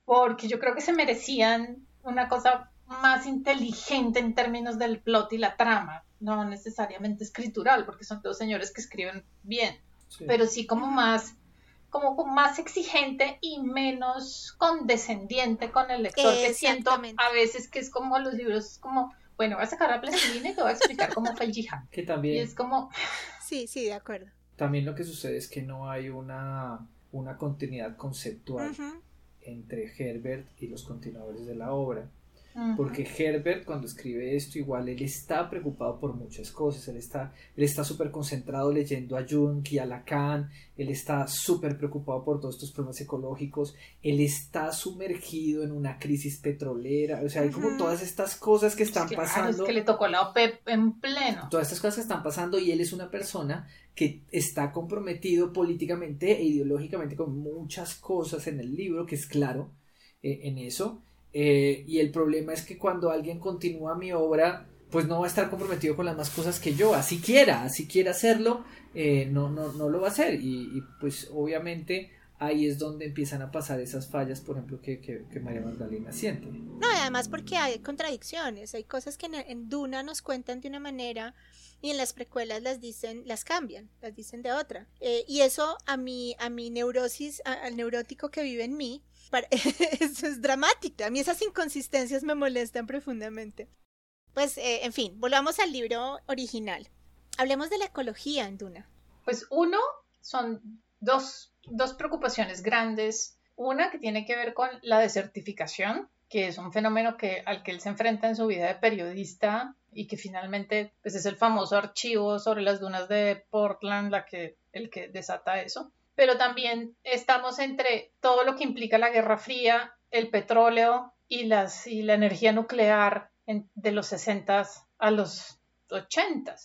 porque yo creo que se merecían una cosa más inteligente en términos del plot y la trama, no necesariamente escritural, porque son todos señores que escriben bien, pero sí como más como más exigente y menos condescendiente con el lector, que siento a veces que es como los libros, como, bueno, voy a sacar la plastilina y te voy a explicar cómo fue el jihad. Que también... Y es como... Sí, sí, de acuerdo. También lo que sucede es que no hay una una continuidad conceptual entre Herbert y los continuadores de la obra. Porque Herbert cuando escribe esto igual él está preocupado por muchas cosas, él está él está súper concentrado leyendo a Jung y a Lacan, él está súper preocupado por todos estos problemas ecológicos, él está sumergido en una crisis petrolera, o sea, hay como todas estas cosas que están Claro, pasando Es que le tocó la OPEP en pleno. todas estas cosas que están pasando y él es una persona que está comprometido políticamente e ideológicamente con muchas cosas en el libro, que es claro eh, en eso. Eh, y el problema es que cuando alguien continúa mi obra, pues no va a estar comprometido con las más cosas que yo, así quiera, así quiera hacerlo, eh, no, no, no lo va a hacer. Y, y, pues obviamente ahí es donde empiezan a pasar esas fallas, por ejemplo, que, que, María Magdalena siente. No, y además porque hay contradicciones, hay cosas que en Duna nos cuentan de una manera y en las precuelas las dicen, las cambian, las dicen de otra. Eh, y eso a mi, a mi neurosis, a- al neurótico que vive en mí, para- eso es dramático. A mí esas inconsistencias me molestan profundamente. Pues, eh, en fin, volvamos al libro original. Hablemos de la ecología en Duna. Pues uno, son dos, dos preocupaciones grandes. Una que tiene que ver con la desertificación, que es un fenómeno que, al que él se enfrenta en su vida de periodista y que finalmente pues, es el famoso archivo sobre las dunas de Portland la que, el que desata eso. Pero también estamos entre todo lo que implica la Guerra Fría, el petróleo y, las, y la energía nuclear de los 60 a los 80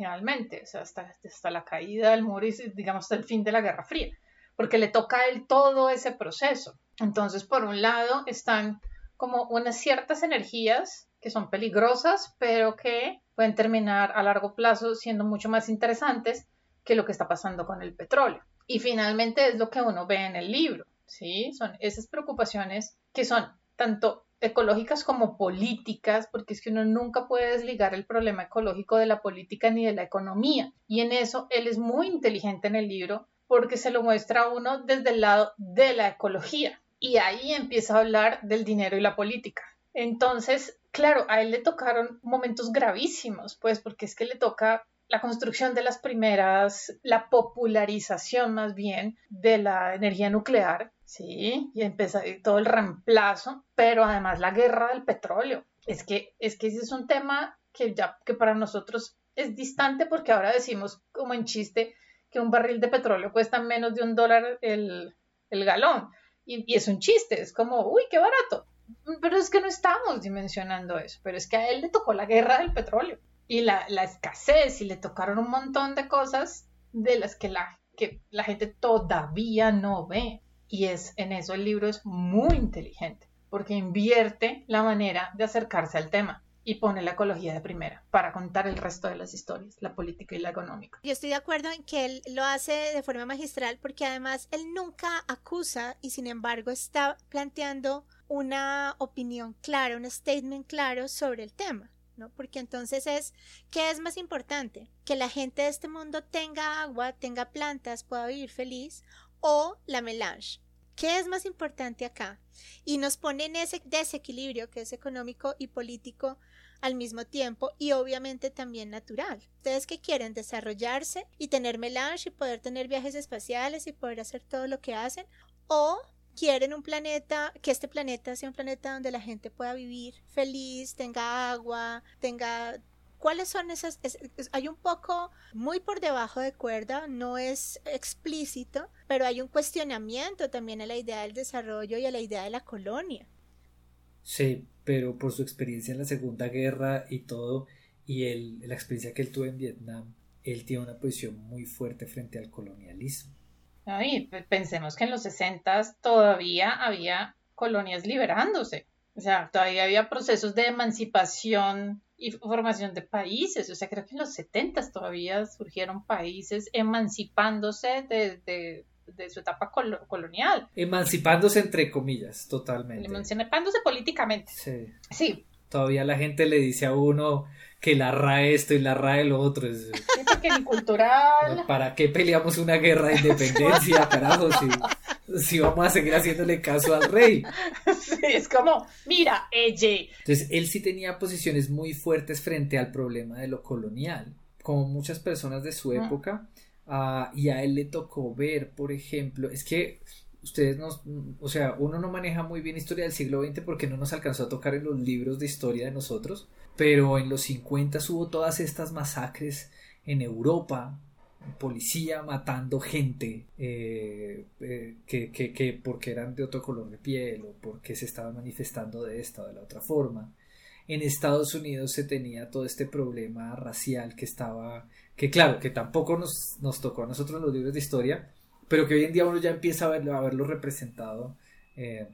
finalmente, o sea, hasta, hasta la caída del muro y digamos hasta el fin de la Guerra Fría, porque le toca a él todo ese proceso. Entonces, por un lado, están como unas ciertas energías que son peligrosas, pero que pueden terminar a largo plazo siendo mucho más interesantes que lo que está pasando con el petróleo. Y finalmente es lo que uno ve en el libro, ¿sí? Son esas preocupaciones que son tanto ecológicas como políticas, porque es que uno nunca puede desligar el problema ecológico de la política ni de la economía. Y en eso él es muy inteligente en el libro porque se lo muestra a uno desde el lado de la ecología. Y ahí empieza a hablar del dinero y la política. Entonces, claro, a él le tocaron momentos gravísimos, pues porque es que le toca la construcción de las primeras, la popularización más bien de la energía nuclear, ¿sí? Y empieza todo el reemplazo, pero además la guerra del petróleo. Es que, es que ese es un tema que ya, que para nosotros es distante porque ahora decimos como en chiste que un barril de petróleo cuesta menos de un dólar el, el galón. Y, y es un chiste, es como, uy, qué barato. Pero es que no estamos dimensionando eso, pero es que a él le tocó la guerra del petróleo y la, escasez y le tocaron un montón de cosas de las que la, que la gente todavía no ve. Y es en eso el libro es muy inteligente, porque invierte la manera de acercarse al tema y pone la ecología de primera para contar el resto de las historias, la política y la económica. Yo estoy de acuerdo en que él lo hace de forma magistral porque además él nunca acusa y sin embargo está planteando una opinión clara, un statement claro sobre el tema. ¿no? Porque entonces es, ¿qué es más importante? Que la gente de este mundo tenga agua, tenga plantas, pueda vivir feliz, o la melange. ¿Qué es más importante acá? Y nos pone en ese desequilibrio que es económico y político al mismo tiempo y obviamente también natural. Ustedes que quieren desarrollarse y tener melange y poder tener viajes espaciales y poder hacer todo lo que hacen, o quieren un planeta, que este planeta sea un planeta donde la gente pueda vivir feliz, tenga agua, tenga... ¿Cuáles son esas? Es, es, hay un poco muy por debajo de cuerda, no es explícito, pero hay un cuestionamiento también a la idea del desarrollo y a la idea de la colonia. Sí, pero por su experiencia en la Segunda Guerra y todo, y el, la experiencia que él tuvo en Vietnam, él tiene una posición muy fuerte frente al colonialismo. Ay, pensemos que en los 60 todavía había colonias liberándose. O sea, todavía había procesos de emancipación y formación de países. O sea, creo que en los 70 todavía surgieron países emancipándose de, de su etapa col colonial. Emancipándose entre comillas, totalmente. Emancipándose políticamente. Sí. Sí. Todavía la gente le dice a uno que la RAE esto y la RAE lo otro. Es... Sí, porque ni cultural. ¿Para qué peleamos una guerra de independencia, carajo? Si, si vamos a seguir haciéndole caso al rey. Sí, es como, mira, ella. Entonces, él sí tenía posiciones muy fuertes frente al problema de lo colonial. Como muchas personas de su época, Ah, y a él le tocó ver, por ejemplo, es que ustedes nos, o sea, uno no maneja muy bien historia del siglo XX porque no nos alcanzó a tocar en los libros de historia de nosotros, pero en los 50 hubo todas estas masacres en Europa, policía matando gente eh, eh, que, que, que, porque eran de otro color de piel o porque se estaban manifestando de esta o de la otra forma. En Estados Unidos se tenía todo este problema racial que estaba, que claro, que tampoco nos, nos tocó a nosotros en los libros de historia, pero que hoy en día uno ya empieza a verlo, a verlo representado eh,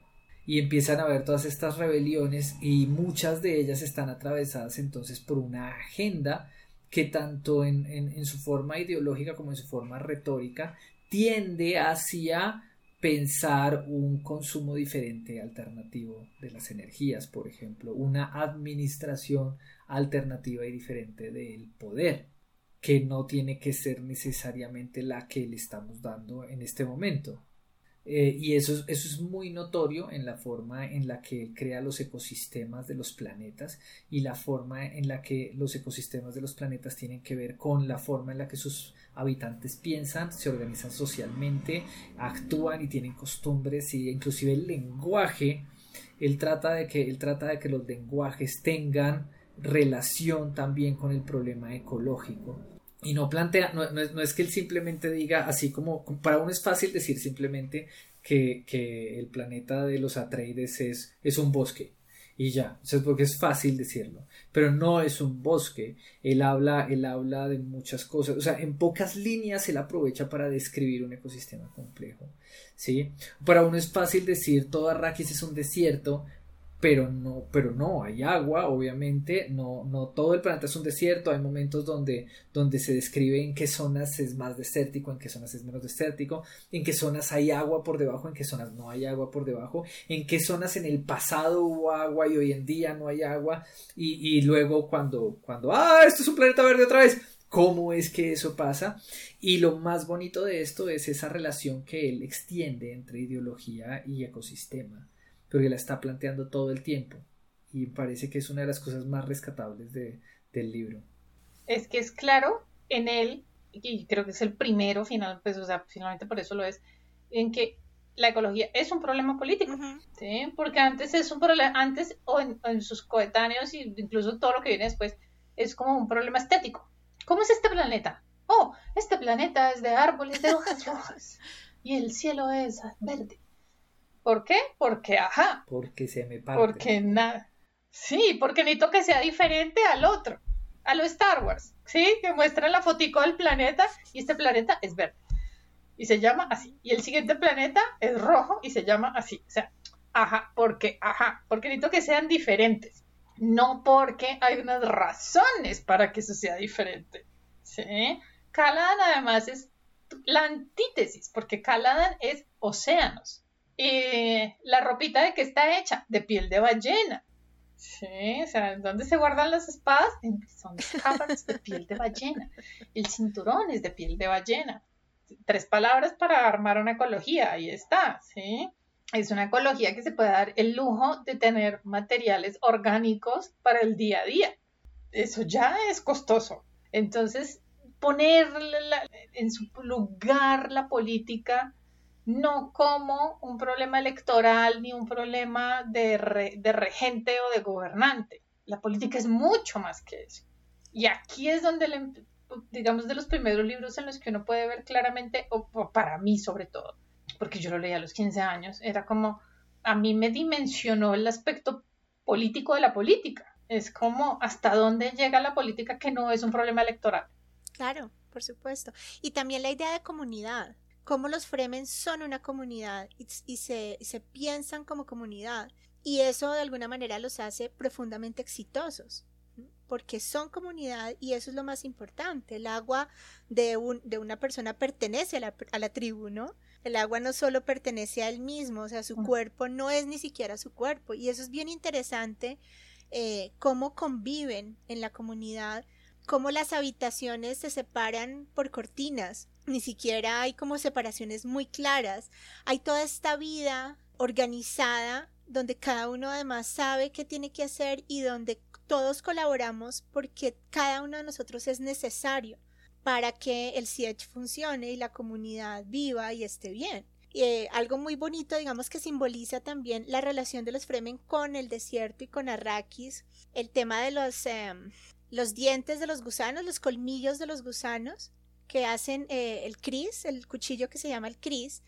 y empiezan a ver todas estas rebeliones y muchas de ellas están atravesadas entonces por una agenda que tanto en, en, su forma ideológica como en su forma retórica tiende hacia pensar un consumo diferente alternativo de las energías, por ejemplo, una administración alternativa y diferente del poder que no tiene que ser necesariamente la que le estamos dando en este momento. Eh, y eso, eso es muy notorio en la forma en la que él crea los ecosistemas de los planetas y la forma en la que los ecosistemas de los planetas tienen que ver con la forma en la que sus habitantes piensan, se organizan socialmente, actúan y tienen costumbres y inclusive el lenguaje. Él trata de que, él trata de que los lenguajes tengan relación también con el problema ecológico y no plantea, no, es, que él simplemente diga así como, para uno es fácil decir simplemente que, que el planeta de los Atreides es, es un bosque y ya, es porque es fácil decirlo, pero no es un bosque, él habla, él habla de muchas cosas, o sea, en pocas líneas él aprovecha para describir un ecosistema complejo, ¿sí? Para uno es fácil decir todo Arrakis es un desierto, pero no, pero no, hay agua, obviamente, no, no todo el planeta es un desierto, hay momentos donde, donde se describe en qué zonas es más desértico, en qué zonas es menos desértico, en qué zonas hay agua por debajo, en qué zonas no hay agua por debajo, en qué zonas en el pasado hubo agua y hoy en día no hay agua, y, y luego cuando, cuando, ah, esto es un planeta verde otra vez, cómo es que eso pasa. Y lo más bonito de esto es esa relación que él extiende entre ideología y ecosistema pero que la está planteando todo el tiempo y parece que es una de las cosas más rescatables de, del libro. Es que es claro en él, y creo que es el primero final, pues, o sea, finalmente por eso lo es, en que la ecología es un problema político, ¿sí? Porque antes es un problema, antes o en, en, sus coetáneos y incluso todo lo que viene después es como un problema estético. ¿Cómo es este planeta? Oh, este planeta es de árboles de hojas rojas y el cielo es verde. ¿Por qué? Porque, ajá. Porque se me parte. Porque nada. Sí, porque necesito que sea diferente al otro, a lo Star Wars, ¿sí? Que muestra la fotico del planeta y este planeta es verde. Y se llama así. Y el siguiente planeta es rojo y se llama así. O sea, ajá, porque, ajá, porque necesito que sean diferentes. No porque hay unas razones para que eso sea diferente. ¿Sí? Caladan además es la antítesis, porque Caladan es océanos. Y la ropita de qué está hecha? De piel de ballena. Sí, o sea, ¿dónde se guardan las espadas? Son cámaras de piel de ballena. El cinturón es de piel de ballena. Tres palabras para armar una ecología, ahí está, ¿sí? Es una ecología que se puede dar el lujo de tener materiales orgánicos para el día a día. Eso ya es costoso. Entonces, poner en su lugar la política no como un problema electoral ni un problema de, regente o de gobernante. La política es mucho más que eso. Y aquí es donde, digamos, de los primeros libros en los que uno puede ver claramente, o para mí sobre todo, porque yo lo leí a los 15 años, era como, a mí me dimensionó el aspecto político de la política. Es como hasta dónde llega la política que no es un problema electoral. Claro, por supuesto. Y también la idea de comunidad cómo los Fremen son una comunidad y, se, piensan como comunidad. Y eso de alguna manera los hace profundamente exitosos, porque son comunidad y eso es lo más importante. El agua de, un, de una persona pertenece a la, a la, tribu, ¿no? El agua no solo pertenece a él mismo, o sea, su cuerpo no es ni siquiera su cuerpo. Y eso es bien interesante, eh, cómo conviven en la comunidad, cómo las habitaciones se separan por cortinas, ni siquiera hay como separaciones muy claras. Hay toda esta vida organizada donde cada uno además sabe qué tiene que hacer y donde todos colaboramos porque cada uno de nosotros es necesario para que el CIECH funcione y la comunidad viva y esté bien. Eh, algo muy bonito, digamos, que simboliza también la relación de los Fremen con el desierto y con Arrakis, el tema de los, em, los dientes de los gusanos, los colmillos de los gusanos que hacen eh, el cris, el cuchillo que se llama el cris,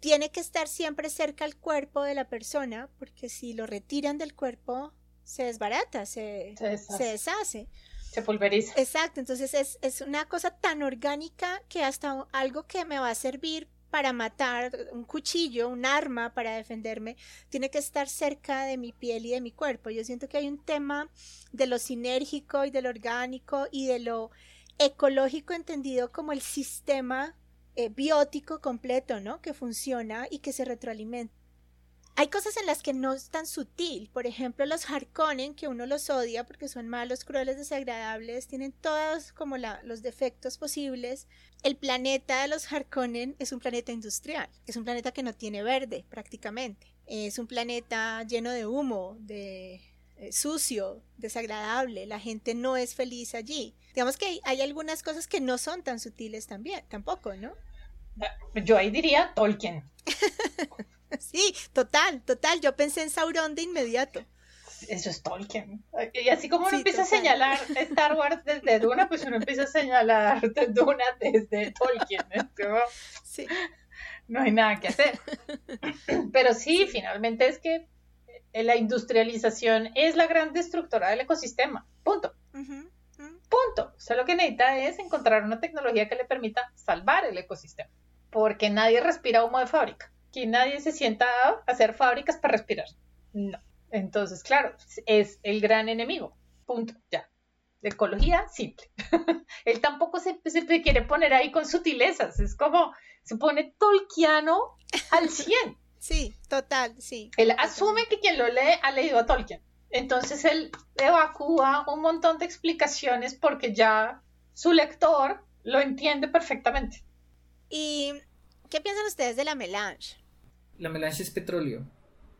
tiene que estar siempre cerca al cuerpo de la persona, porque si lo retiran del cuerpo, se desbarata, se, se deshace. Se, pulveriza. Exacto, entonces es, es, una cosa tan orgánica que hasta algo que me va a servir para matar, un cuchillo, un arma para defenderme, tiene que estar cerca de mi piel y de mi cuerpo. Yo siento que hay un tema de lo sinérgico y de lo orgánico y de lo ecológico entendido como el sistema eh, biótico completo, ¿no? Que funciona y que se retroalimenta. Hay cosas en las que no es tan sutil, por ejemplo los Harkonnen, que uno los odia porque son malos, crueles, desagradables, tienen todos como los defectos posibles. El planeta de los Harkonnen es un planeta industrial, es un planeta que no tiene verde prácticamente, es un planeta lleno de humo, de eh, sucio, desagradable, la gente no es feliz allí. Digamos que hay, algunas cosas que no son tan sutiles también, tampoco, ¿no? Yo ahí diría Tolkien. sí, total, total. Yo pensé en Sauron de inmediato. Eso es Tolkien. Y así como uno empieza a señalar Star Wars desde Duna, pues uno empieza a señalar Duna desde Tolkien. Sí. No hay nada que hacer. Pero sí, finalmente es que la industrialización es la gran destructora del ecosistema. Punto. Punto. O sea, lo que necesita es encontrar una tecnología que le permita salvar el ecosistema. Porque nadie respira humo de fábrica. Que nadie se sienta a hacer fábricas para respirar. No. Entonces, claro, es el gran enemigo. Punto. Ya. ecología, simple. Él tampoco se, se, quiere poner ahí con sutilezas. Es como, se pone tolkiano al 100. Sí, total, sí. Él asume que quien lo lee ha leído a Tolkien. Entonces él evacúa un montón de explicaciones porque ya su lector lo entiende perfectamente. ¿Y qué piensan ustedes de la melange? La melange es petróleo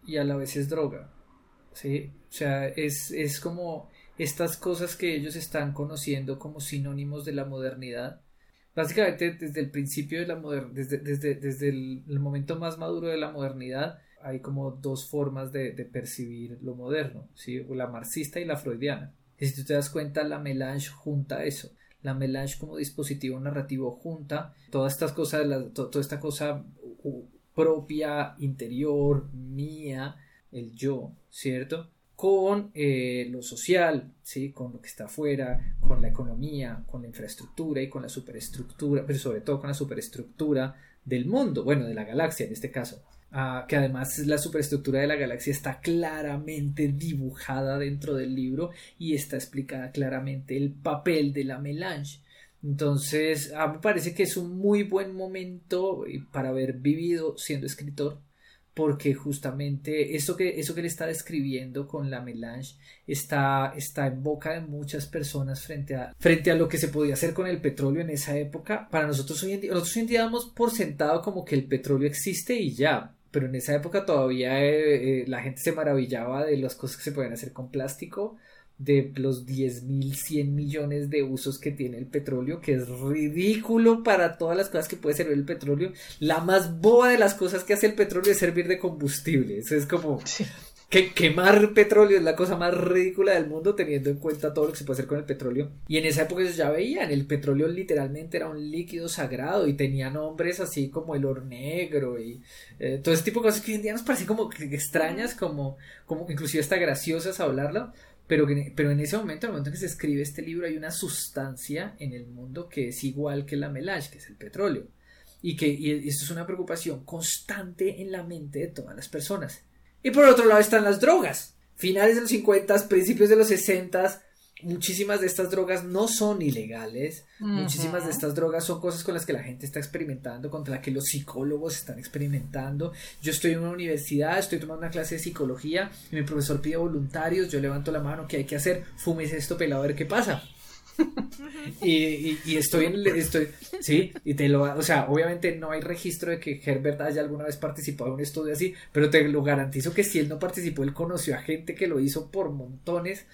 y a la vez es droga. ¿sí? O sea, es, es como estas cosas que ellos están conociendo como sinónimos de la modernidad Básicamente desde el principio de la modernidad, desde, desde, desde el, momento más maduro de la modernidad, hay como dos formas de, percibir lo moderno, ¿sí? la marxista y la freudiana. Y si tú te das cuenta, la melange junta eso. La melange como dispositivo narrativo junta todas estas cosas, toda esta cosa propia, interior, mía, el yo, ¿cierto? con eh, lo social, ¿sí? con lo que está afuera, con la economía, con la infraestructura y con la superestructura, pero sobre todo con la superestructura del mundo, bueno, de la galaxia en este caso. Ah, que además la superestructura de la galaxia está claramente dibujada dentro del libro y está explicada claramente el papel de la melange. Entonces, a mí me parece que es un muy buen momento eh, para haber vivido siendo escritor porque justamente eso que, eso que él está describiendo con la melange está, está en boca de muchas personas frente a, frente a lo que se podía hacer con el petróleo en esa época. Para nosotros hoy en día, nosotros hoy en día damos por sentado como que el petróleo existe y ya, pero en esa época todavía eh, eh, la gente se maravillaba de las cosas que se podían hacer con plástico de los 10.100 millones de usos que tiene el petróleo, que es ridículo para todas las cosas que puede servir el petróleo. La más boba de las cosas que hace el petróleo es servir de combustible. Eso es como que quemar petróleo es la cosa más ridícula del mundo teniendo en cuenta todo lo que se puede hacer con el petróleo. Y en esa época ellos ya veían, el petróleo literalmente era un líquido sagrado y tenía nombres así como el oro negro y eh, todo ese tipo de cosas que hoy en día nos parecen como extrañas, como, como inclusive hasta graciosas hablarlo pero, pero en ese momento, en el momento en que se escribe este libro, hay una sustancia en el mundo que es igual que la melange, que es el petróleo. Y que y esto es una preocupación constante en la mente de todas las personas. Y por otro lado están las drogas. Finales de los 50, principios de los 60, muchísimas de estas drogas no son ilegales, muchísimas de estas drogas son cosas con las que la gente está experimentando, contra las que los psicólogos están experimentando. Yo estoy en una universidad, estoy tomando una clase de psicología y mi profesor pide voluntarios, yo levanto la mano, ¿qué hay que hacer? Fumes esto pelado a ver qué pasa. y, y, estoy en estoy sí y te lo o sea obviamente no hay registro de que Herbert haya alguna vez participado en un estudio así pero te lo garantizo que si él no participó él conoció a gente que lo hizo por montones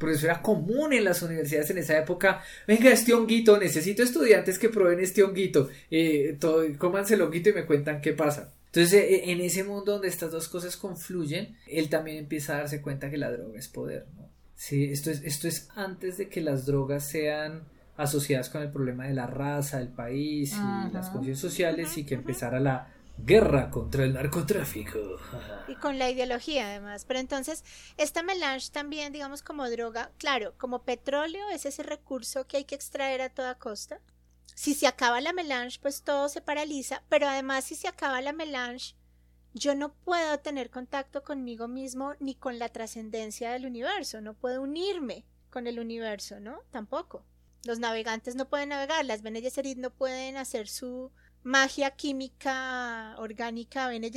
Por eso era común en las universidades en esa época. Venga, este honguito, necesito estudiantes que prueben este honguito. Eh, todo, cómanse el honguito y me cuentan qué pasa. Entonces, eh, en ese mundo donde estas dos cosas confluyen, él también empieza a darse cuenta que la droga es poder, ¿no? Sí, esto es, esto es antes de que las drogas sean asociadas con el problema de la raza, el país y las condiciones sociales y que empezara la guerra contra el narcotráfico. Y con la ideología además. Pero entonces, esta melange también, digamos, como droga, claro, como petróleo es ese recurso que hay que extraer a toda costa. Si se acaba la melange, pues todo se paraliza, pero además si se acaba la melange, yo no puedo tener contacto conmigo mismo ni con la trascendencia del universo, no puedo unirme con el universo, ¿no? Tampoco. Los navegantes no pueden navegar, las Bene no pueden hacer su magia química orgánica Bene.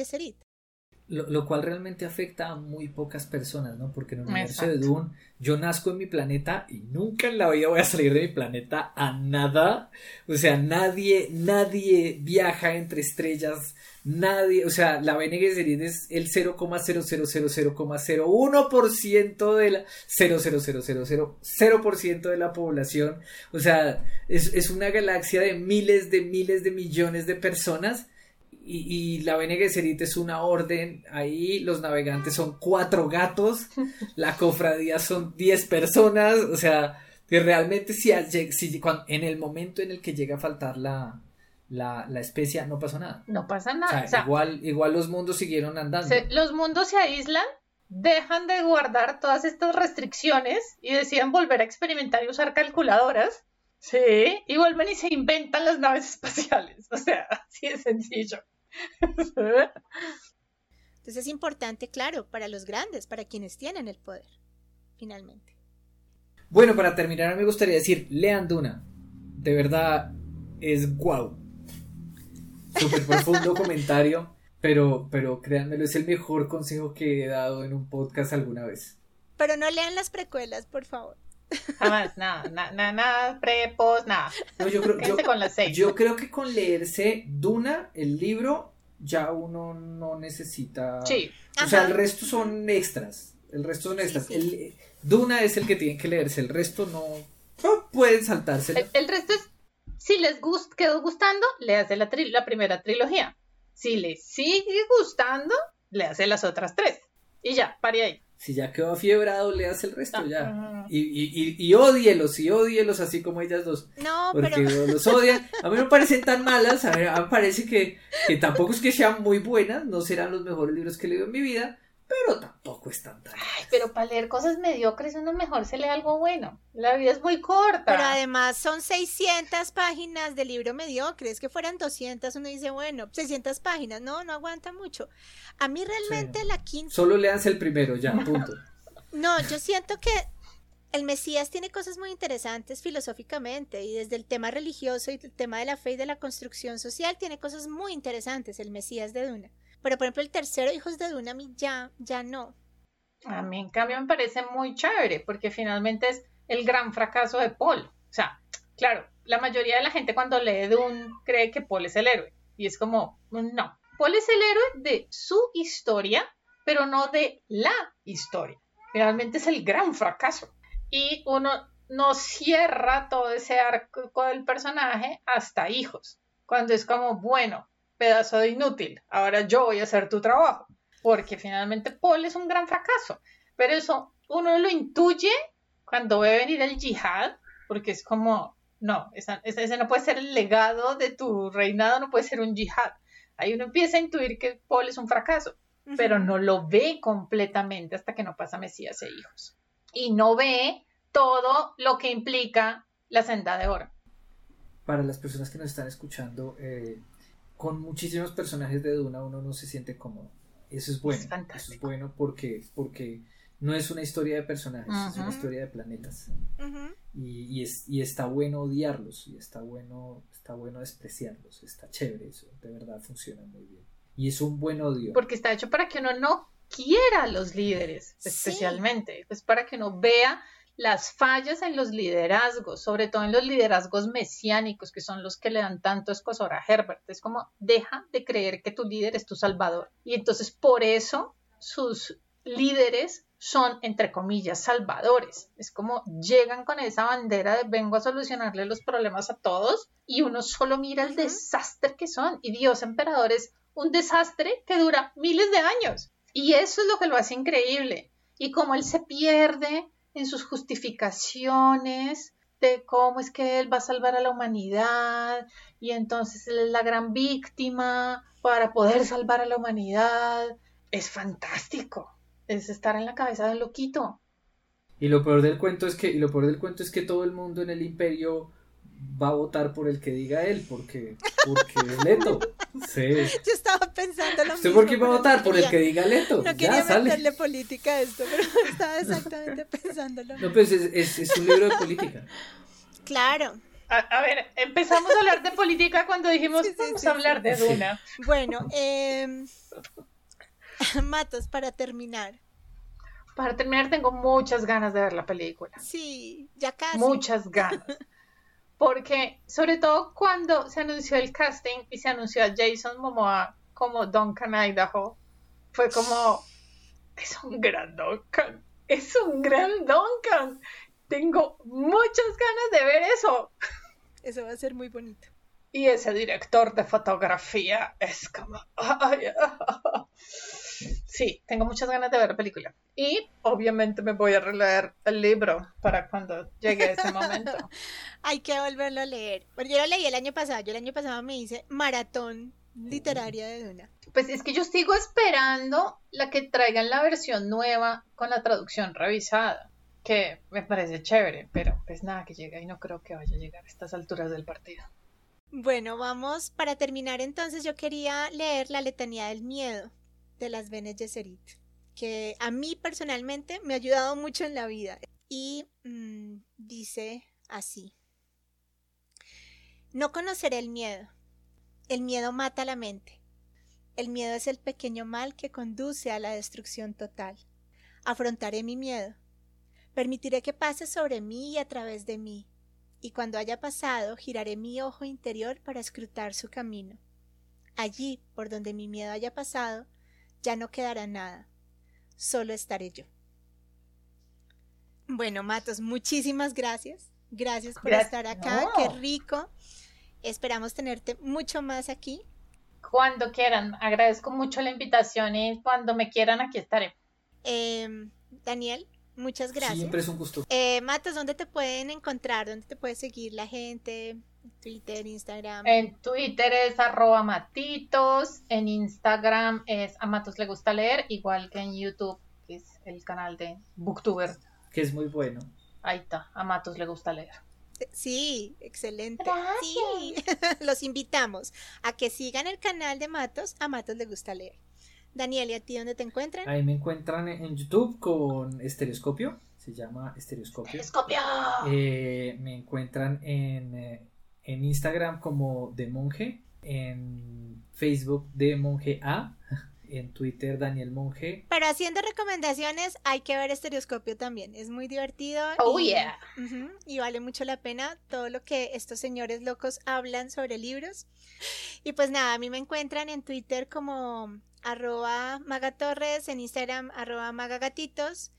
Lo, lo, cual realmente afecta a muy pocas personas, ¿no? Porque en el universo de Dune, yo nazco en mi planeta y nunca en la vida voy a salir de mi planeta a nada. O sea, nadie, nadie viaja entre estrellas Nadie, o sea, la Bene Gesserit es el 0,000,01% de la 0,000,0% de la población. O sea, es, es, una galaxia de miles de miles de millones de personas. Y, y la Bene es una orden. Ahí los navegantes son cuatro gatos. La cofradía son diez personas. O sea, que realmente si, si en el momento en el que llega a faltar la, la, la especia, no pasó nada. No pasa nada. igual, igual los mundos siguieron andando. los mundos se aíslan, dejan de guardar todas estas restricciones y deciden volver a experimentar y usar calculadoras. Sí, y vuelven y se inventan las naves espaciales. O sea, así de sencillo. Entonces es importante, claro, para los grandes, para quienes tienen el poder, finalmente. Bueno, para terminar me gustaría decir, lean Duna. De verdad, es guau súper profundo comentario, pero, pero créanmelo, es el mejor consejo que he dado en un podcast alguna vez. Pero no lean las precuelas, por favor. Jamás, nada, nada, nada, prepos, nada. yo, creo, yo creo que con leerse Duna, el libro, ya uno no necesita. Sí. O sea, el resto son extras. El resto son extras. El, Duna es el que tiene que leerse, el resto no. pueden saltarse. el, resto es si les quedó gustando, le hace la, la primera trilogía. Si les sigue gustando, le hace las otras tres. Y ya, pare ahí. Si ya quedó afiebrado, le hace el resto ya. Y, y, y, odielos, y odielos así como ellas dos. No, porque los odian. A mí me parecen tan malas, a mí, me parece que, que tampoco es que sean muy buenas, no serán los mejores libros que he leído en mi vida, pero tampoco es tan Ay, pero para leer cosas mediocres uno mejor se lee algo bueno. La vida es muy corta. Pero además son 600 páginas de libro mediocre. Es que fueran 200, uno dice, bueno, 600 páginas. No, no aguanta mucho. A mí realmente la quinta... Solo leanse el primero, ya, punto. no, yo siento que el Mesías tiene cosas muy interesantes filosóficamente y desde el tema religioso y el tema de la fe y de la construcción social tiene cosas muy interesantes el Mesías de Duna. Pero por ejemplo el tercero, Hijos de Duna, ya, ya no. A mí en cambio me parece muy chévere porque finalmente es el gran fracaso de Paul. O sea, claro, la mayoría de la gente cuando lee Dune cree que Paul es el héroe. Y es como, no, Paul es el héroe de su historia, pero no de la historia. Finalmente es el gran fracaso. Y uno no cierra todo ese arco del personaje hasta hijos. Cuando es como, bueno, pedazo de inútil, ahora yo voy a hacer tu trabajo, porque finalmente Paul es un gran fracaso, pero eso uno lo intuye cuando ve venir el yihad, porque es como, no, ese no puede ser el legado de tu reinado, no puede ser un yihad. Ahí uno empieza a intuir que Paul es un fracaso, pero no lo ve completamente hasta que no pasa Mesías e hijos. Y no ve todo lo que implica la senda de oro. Para las personas que nos están escuchando, eh, con muchísimos personajes de Duna uno no se siente cómodo. Eso es bueno. eso es bueno porque, porque no es una historia de personajes, es una historia de planetas. y, es, y está bueno odiarlos, y está bueno, está bueno despreciarlos, está chévere eso, de verdad funciona muy bien. Y es un buen odio. Porque está hecho para que uno no quiera a los líderes, especialmente, pues para que uno vea las fallas en los liderazgos, sobre todo en los liderazgos mesiánicos, que son los que le dan tanto escosor a Herbert. Es como, deja de creer que tu líder es tu salvador. Y entonces por eso sus líderes son, entre comillas, salvadores. Es como llegan con esa bandera de vengo a solucionarle los problemas a todos y uno solo mira el desastre que son. Y Dios emperador es un desastre que dura miles de años. Y eso es lo que lo hace increíble. Y como él se pierde en sus justificaciones de cómo es que él va a salvar a la humanidad y entonces él es la gran víctima para poder salvar a la humanidad. Es fantástico. Es estar en la cabeza del loquito. Y lo peor del cuento es que, y lo peor del cuento es que todo el mundo en el imperio va a votar por el que diga él, porque, porque Leto. Sí. Yo estaba pensando lo ¿Usted mismo. por qué va a votar? no por el que diga Leto. No ya, quería sale. meterle política a esto, pero estaba exactamente pensando lo mismo. No, pues es, es, es un libro de política. Claro. A, a ver, empezamos a hablar de política cuando dijimos Sí, sí, vamos sí, a hablar sí. de. Duna. Bueno, em, Matos, para terminar. Para terminar, tengo muchas ganas de ver la película. Sí, ya casi. Muchas ganas. Porque, sobre todo cuando se anunció el casting y se anunció a Jason Momoa como Duncan Idaho, fue como, es un gran Duncan, es un gran Duncan. Tengo muchas ganas de ver eso. Eso va a ser muy bonito. Y ese director de fotografía es como... ay, Sí, tengo muchas ganas de ver la película. Y obviamente me voy a releer el libro para cuando llegue ese momento. Hay que volverlo a leer. Bueno, yo lo leí el año pasado. Yo el año pasado me hice maratón literaria de Duna. Pues es que yo sigo esperando la que traigan la versión nueva con la traducción revisada, que me parece chévere, pero pues nada que llega y no creo que vaya a llegar a estas alturas del partido. Bueno, vamos, para terminar entonces yo quería leer La letanía del miedo de las Bene que a mí personalmente me ha ayudado mucho en la vida. Y mm, dice así, no conoceré el miedo. El miedo mata la mente. El miedo es el pequeño mal que conduce a la destrucción total. Afrontaré mi miedo. Permitiré que pase sobre mí y a través de mí y cuando haya pasado giraré mi ojo interior para escrutar su camino. Allí, por donde mi miedo haya pasado, ya no quedará nada, solo estaré yo. Bueno, Matos, muchísimas gracias. Gracias por Gracias. estar acá, No. qué rico. Esperamos tenerte mucho más aquí. Cuando quieran, agradezco mucho la invitación y cuando me quieran aquí estaré. Em, Daniel, muchas gracias. Siempre es un gusto. Eh, Matos, ¿dónde te pueden encontrar? ¿Dónde te puede seguir la gente? Twitter, Instagram. En Twitter es arroba matitos, en Instagram es a Matos le gusta leer, igual que en YouTube, que es el canal de Booktuber. Que es muy bueno. Ahí está, a Matos le gusta leer. Sí, excelente. Gracias. Sí, los invitamos a que sigan el canal de Matos. A Matos le gusta leer. Daniel, ¿y a ti dónde te encuentran? Ahí me encuentran en YouTube con Estereoscopio. Se llama Estereoscopio. ¡Telescopio! Eh, me encuentran en, eh, en Instagram como de monje, en Facebook de monje A, en Twitter Daniel Monje. Pero haciendo recomendaciones, hay que ver Estereoscopio también. Es muy divertido. Oh, y, yeah. Y vale mucho la pena todo lo que estos señores locos hablan sobre libros. Y pues nada, a mí me encuentran en Twitter como arroba magatorres, en Instagram arroba magagatitos.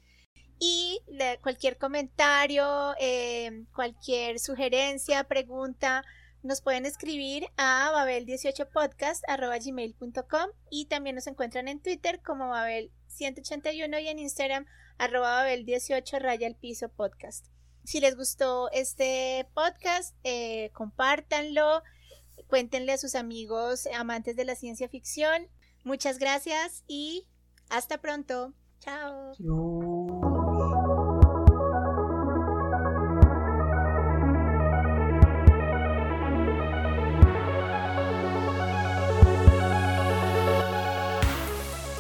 Y cualquier comentario, eh, cualquier sugerencia, pregunta, nos pueden escribir a babel18podcast.gmail.com y también nos encuentran en Twitter como babel181 y en Instagram arroba babel18 raya al piso podcast. Si les gustó este podcast, eh, compártanlo, cuéntenle a sus amigos amantes de la ciencia ficción. Muchas gracias y hasta pronto. Chao.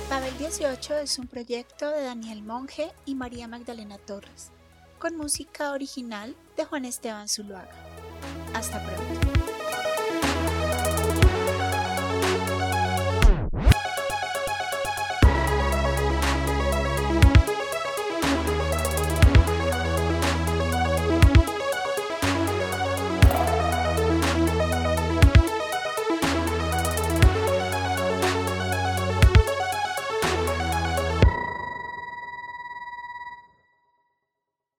Babel 18 es un proyecto de Daniel Monge y María Magdalena Torres, con música original de Juan Esteban Zuluaga. Hasta pronto.